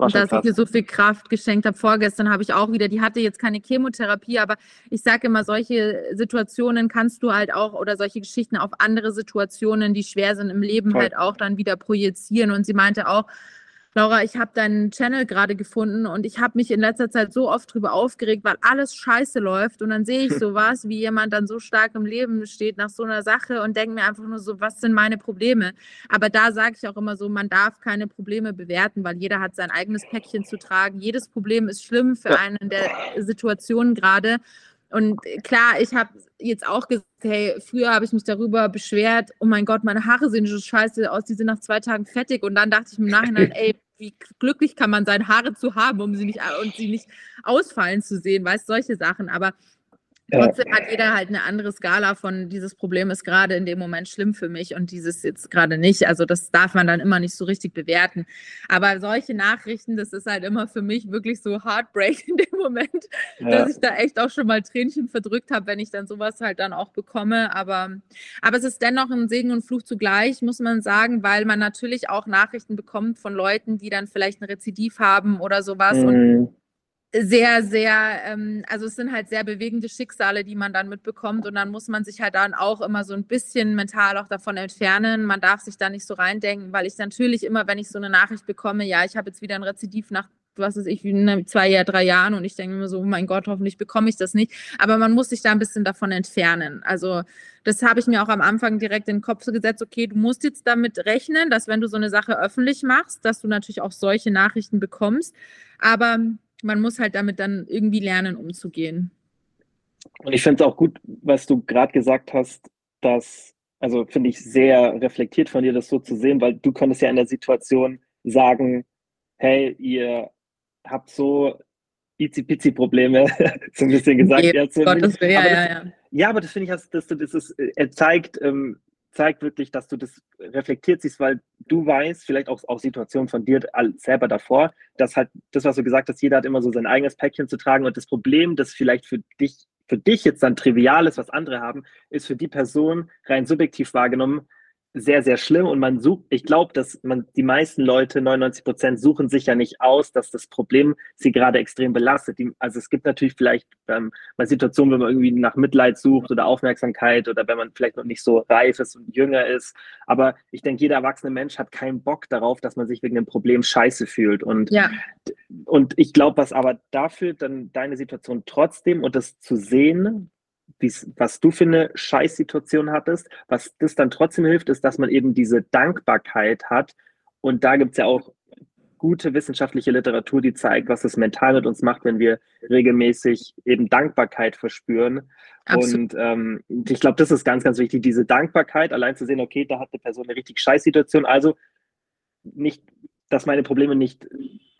und dass ich ihr so viel Kraft geschenkt habe. Vorgestern habe ich auch wieder, die hatte jetzt keine Chemotherapie, aber ich sage immer, solche Situationen kannst du halt auch oder solche Geschichten auf andere Situationen, die schwer sind im Leben, Voll. halt auch dann wieder projizieren. Und sie meinte auch, Laura, ich habe deinen Channel gerade gefunden und ich habe mich in letzter Zeit so oft drüber aufgeregt, weil alles scheiße läuft und dann sehe ich sowas, wie jemand dann so stark im Leben steht nach so einer Sache und denke mir einfach nur so, was sind meine Probleme? Aber da sage ich auch immer so, man darf keine Probleme bewerten, weil jeder hat sein eigenes Päckchen zu tragen. Jedes Problem ist schlimm für einen in der Situation gerade. Und klar, ich habe jetzt auch gesagt, hey, früher habe ich mich darüber beschwert, oh mein Gott, meine Haare sehen so scheiße aus, die sind nach zwei Tagen fettig. Und dann dachte ich im Nachhinein, ey, wie glücklich kann man sein, Haare zu haben, um sie nicht und sie nicht ausfallen zu sehen, weißt solche Sachen. Aber Trotzdem hat jeder halt eine andere Skala von dieses Problem ist gerade in dem Moment schlimm für mich und dieses jetzt gerade nicht. Also das darf man dann immer nicht so richtig bewerten. Aber solche Nachrichten, das ist halt immer für mich wirklich so heartbreak in dem Moment, ja. dass ich da echt auch schon mal Tränchen verdrückt habe, wenn ich dann sowas halt dann auch bekomme. Aber, aber es ist dennoch ein Segen und Fluch zugleich, muss man sagen, weil man natürlich auch Nachrichten bekommt von Leuten, die dann vielleicht ein Rezidiv haben oder sowas. Mhm. Und sehr, sehr, ähm, also es sind halt sehr bewegende Schicksale, die man dann mitbekommt und dann muss man sich halt dann auch immer so ein bisschen mental auch davon entfernen. Man darf sich da nicht so reindenken, weil ich natürlich immer, wenn ich so eine Nachricht bekomme, ja, ich habe jetzt wieder ein Rezidiv nach was weiß ich, wie zwei, drei Jahren und ich denke mir so, oh mein Gott, hoffentlich bekomme ich das nicht. Aber man muss sich da ein bisschen davon entfernen. Also das habe ich mir auch am Anfang direkt in den Kopf gesetzt, okay, du musst jetzt damit rechnen, dass wenn du so eine Sache öffentlich machst, dass du natürlich auch solche Nachrichten bekommst. Aber man muss halt damit dann irgendwie lernen, umzugehen. Und ich finde es auch gut, was du gerade gesagt hast, dass, also finde ich sehr reflektiert von dir, das so zu sehen, weil du konntest ja in der Situation sagen, hey, ihr habt so Izi-Pizi-Probleme, so ein bisschen gesagt. Ja, so Gottes Willen, ja, ja, ja. Ja, aber das finde ich, dass, dass du das ist, er zeigt, ähm, zeigt wirklich, dass du das reflektiert siehst, weil du weißt, vielleicht auch, auch Situationen von dir selber davor, dass halt das, was du gesagt hast, jeder hat immer so sein eigenes Päckchen zu tragen und das Problem, das vielleicht für dich, für dich jetzt dann trivial ist, was andere haben, ist für die Person rein subjektiv wahrgenommen sehr, sehr schlimm und man sucht, ich glaube, dass man die meisten Leute, 99 Prozent, suchen sich ja nicht aus, dass das Problem sie gerade extrem belastet. Die, also es gibt natürlich vielleicht ähm, mal Situationen, wenn man irgendwie nach Mitleid sucht oder Aufmerksamkeit oder wenn man vielleicht noch nicht so reif ist und jünger ist. Aber ich denke, jeder erwachsene Mensch hat keinen Bock darauf, dass man sich wegen dem Problem scheiße fühlt. Und, ja. und ich glaube, was aber dafür dann deine Situation trotzdem und das zu sehen, was du für eine Scheißsituation hattest. Was das dann trotzdem hilft, ist, dass man eben diese Dankbarkeit hat. Und da gibt es ja auch gute wissenschaftliche Literatur, die zeigt, was es mental mit uns macht, wenn wir regelmäßig eben Dankbarkeit verspüren. Absolut. Und ähm, ich glaube, das ist ganz, ganz wichtig, diese Dankbarkeit, allein zu sehen, okay, da hat eine Person eine richtig Scheißsituation. Also nicht dass meine Probleme nicht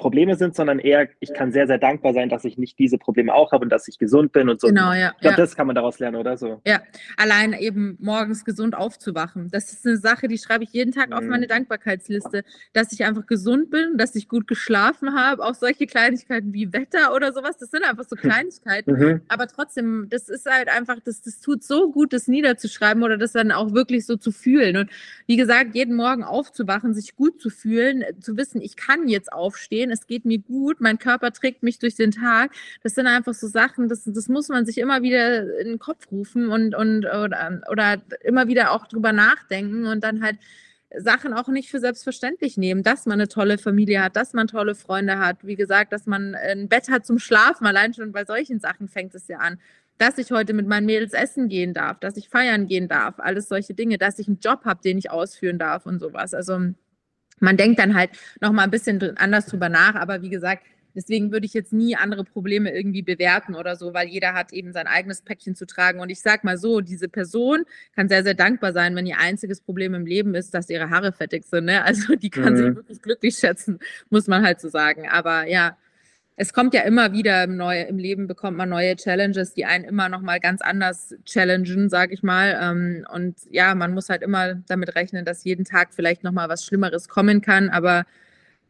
Probleme sind, sondern eher, ich kann sehr, sehr dankbar sein, dass ich nicht diese Probleme auch habe und dass ich gesund bin und so. Genau, ja. Ich glaube, ja. das kann man daraus lernen, oder so? Ja, allein eben morgens gesund aufzuwachen. Das ist eine Sache, die schreibe ich jeden Tag mhm. auf meine Dankbarkeitsliste, dass ich einfach gesund bin, dass ich gut geschlafen habe. Auch solche Kleinigkeiten wie Wetter oder sowas, das sind einfach so Kleinigkeiten. Mhm. Aber trotzdem, das ist halt einfach, das, das tut so gut, das niederzuschreiben oder das dann auch wirklich so zu fühlen. Und wie gesagt, jeden Morgen aufzuwachen, sich gut zu fühlen, zu wissen, ich kann jetzt aufstehen, es geht mir gut, mein Körper trägt mich durch den Tag. Das sind einfach so Sachen, das, das muss man sich immer wieder in den Kopf rufen und, und oder, oder immer wieder auch drüber nachdenken und dann halt Sachen auch nicht für selbstverständlich nehmen, dass man eine tolle Familie hat, dass man tolle Freunde hat, wie gesagt, dass man ein Bett hat zum Schlafen, allein schon bei solchen Sachen fängt es ja an, dass ich heute mit meinen Mädels essen gehen darf, dass ich feiern gehen darf, alles solche Dinge, dass ich einen Job habe, den ich ausführen darf und sowas. Also man denkt dann halt noch mal ein bisschen anders drüber nach, aber wie gesagt, deswegen würde ich jetzt nie andere Probleme irgendwie bewerten oder so, weil jeder hat eben sein eigenes Päckchen zu tragen. Und ich sag mal so, diese Person kann sehr, sehr dankbar sein, wenn ihr einziges Problem im Leben ist, dass ihre Haare fettig sind. Ne? Also die kann mhm. sich wirklich glücklich schätzen, muss man halt so sagen. Aber ja, es kommt ja immer wieder im, Neu im Leben bekommt man neue Challenges, die einen immer noch mal ganz anders challengen, sage ich mal. Ähm, und ja, man muss halt immer damit rechnen, dass jeden Tag vielleicht noch mal was Schlimmeres kommen kann. Aber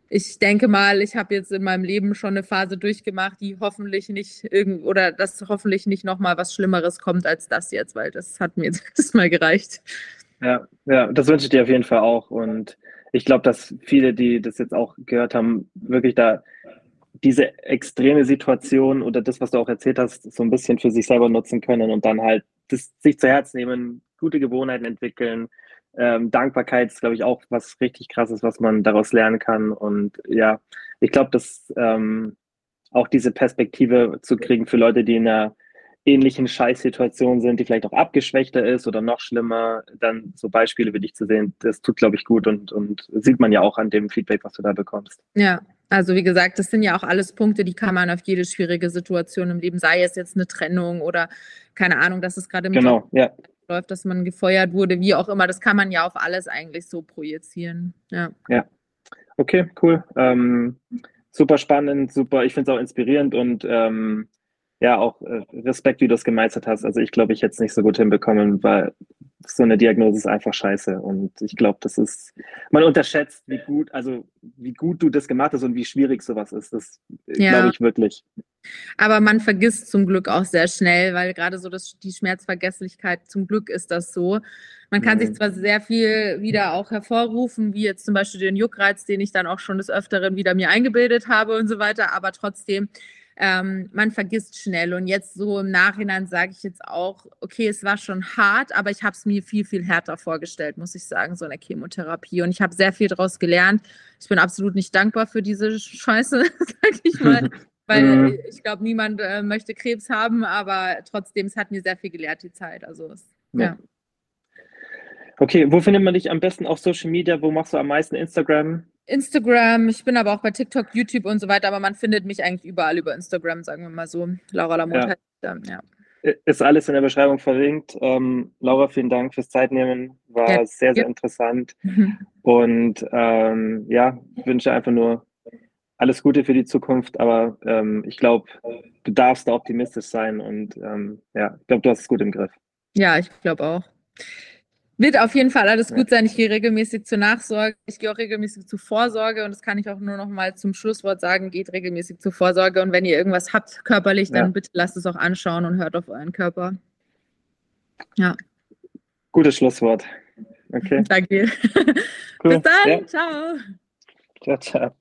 ich denke mal, ich habe jetzt in meinem Leben schon eine Phase durchgemacht, die hoffentlich nicht irgend oder dass hoffentlich nicht noch mal was Schlimmeres kommt als das jetzt, weil das hat mir jetzt mal gereicht. Ja, ja, das wünsche ich dir auf jeden Fall auch. Und ich glaube, dass viele, die das jetzt auch gehört haben, wirklich da diese extreme Situation oder das, was du auch erzählt hast, so ein bisschen für sich selber nutzen können und dann halt das sich zu Herz nehmen, gute Gewohnheiten entwickeln. Ähm, Dankbarkeit ist, glaube ich, auch was richtig krasses, was man daraus lernen kann. Und ja, ich glaube, dass ähm, auch diese Perspektive zu kriegen für Leute, die in einer ähnlichen Scheißsituation sind, die vielleicht auch abgeschwächter ist oder noch schlimmer, dann so Beispiele wie dich zu sehen, das tut, glaube ich, gut und, und sieht man ja auch an dem Feedback, was du da bekommst. Ja, also wie gesagt, das sind ja auch alles Punkte, die kann man auf jede schwierige Situation im Leben, sei es jetzt eine Trennung oder keine Ahnung, dass es gerade im genau, ja. läuft, dass man gefeuert wurde, wie auch immer, das kann man ja auf alles eigentlich so projizieren. Ja. Ja. Okay, cool. Ähm, super spannend, super, ich finde es auch inspirierend und ähm, ja, auch äh, Respekt, wie du es gemeistert hast. Also ich glaube, ich hätte es nicht so gut hinbekommen, weil so eine Diagnose ist einfach scheiße. Und ich glaube, das ist, man unterschätzt, wie gut, also wie gut du das gemacht hast und wie schwierig sowas ist. Das ja. glaube ich wirklich. Aber man vergisst zum Glück auch sehr schnell, weil gerade so das, die Schmerzvergesslichkeit, zum Glück ist das so. Man kann mhm. sich zwar sehr viel wieder auch hervorrufen, wie jetzt zum Beispiel den Juckreiz, den ich dann auch schon des Öfteren wieder mir eingebildet habe und so weiter, aber trotzdem ähm, man vergisst schnell. Und jetzt so im Nachhinein sage ich jetzt auch, okay, es war schon hart, aber ich habe es mir viel, viel härter vorgestellt, muss ich sagen, so eine Chemotherapie. Und ich habe sehr viel daraus gelernt. Ich bin absolut nicht dankbar für diese Scheiße, sag ich mal. Weil ich glaube, niemand äh, möchte Krebs haben, aber trotzdem, es hat mir sehr viel gelehrt, die Zeit. Also, es, ja. ja. Okay, wo findet man dich am besten auf Social Media? Wo machst du am meisten Instagram? Instagram, ich bin aber auch bei TikTok, YouTube und so weiter, aber man findet mich eigentlich überall über Instagram, sagen wir mal so. Laura Lamotte ja. Dann, ja. Ist alles in der Beschreibung verlinkt. Ähm, Laura, vielen Dank fürs Zeitnehmen. War ja, sehr, sehr interessant. Mhm. Und ähm, ja, wünsche einfach nur alles Gute für die Zukunft. Aber ähm, ich glaube, du darfst da optimistisch sein und ähm, ja, ich glaube, du hast es gut im Griff. Ja, ich glaube auch. Wird auf jeden Fall alles gut sein. Ich gehe regelmäßig zur Nachsorge. Ich gehe auch regelmäßig zur Vorsorge und das kann ich auch nur noch mal zum Schlusswort sagen. Geht regelmäßig zur Vorsorge und wenn ihr irgendwas habt körperlich, dann ja. bitte lasst es auch anschauen und hört auf euren Körper. Ja. Gutes Schlusswort. Okay. Danke. Cool. Bis dann. Ja. Ciao. Ciao, ciao.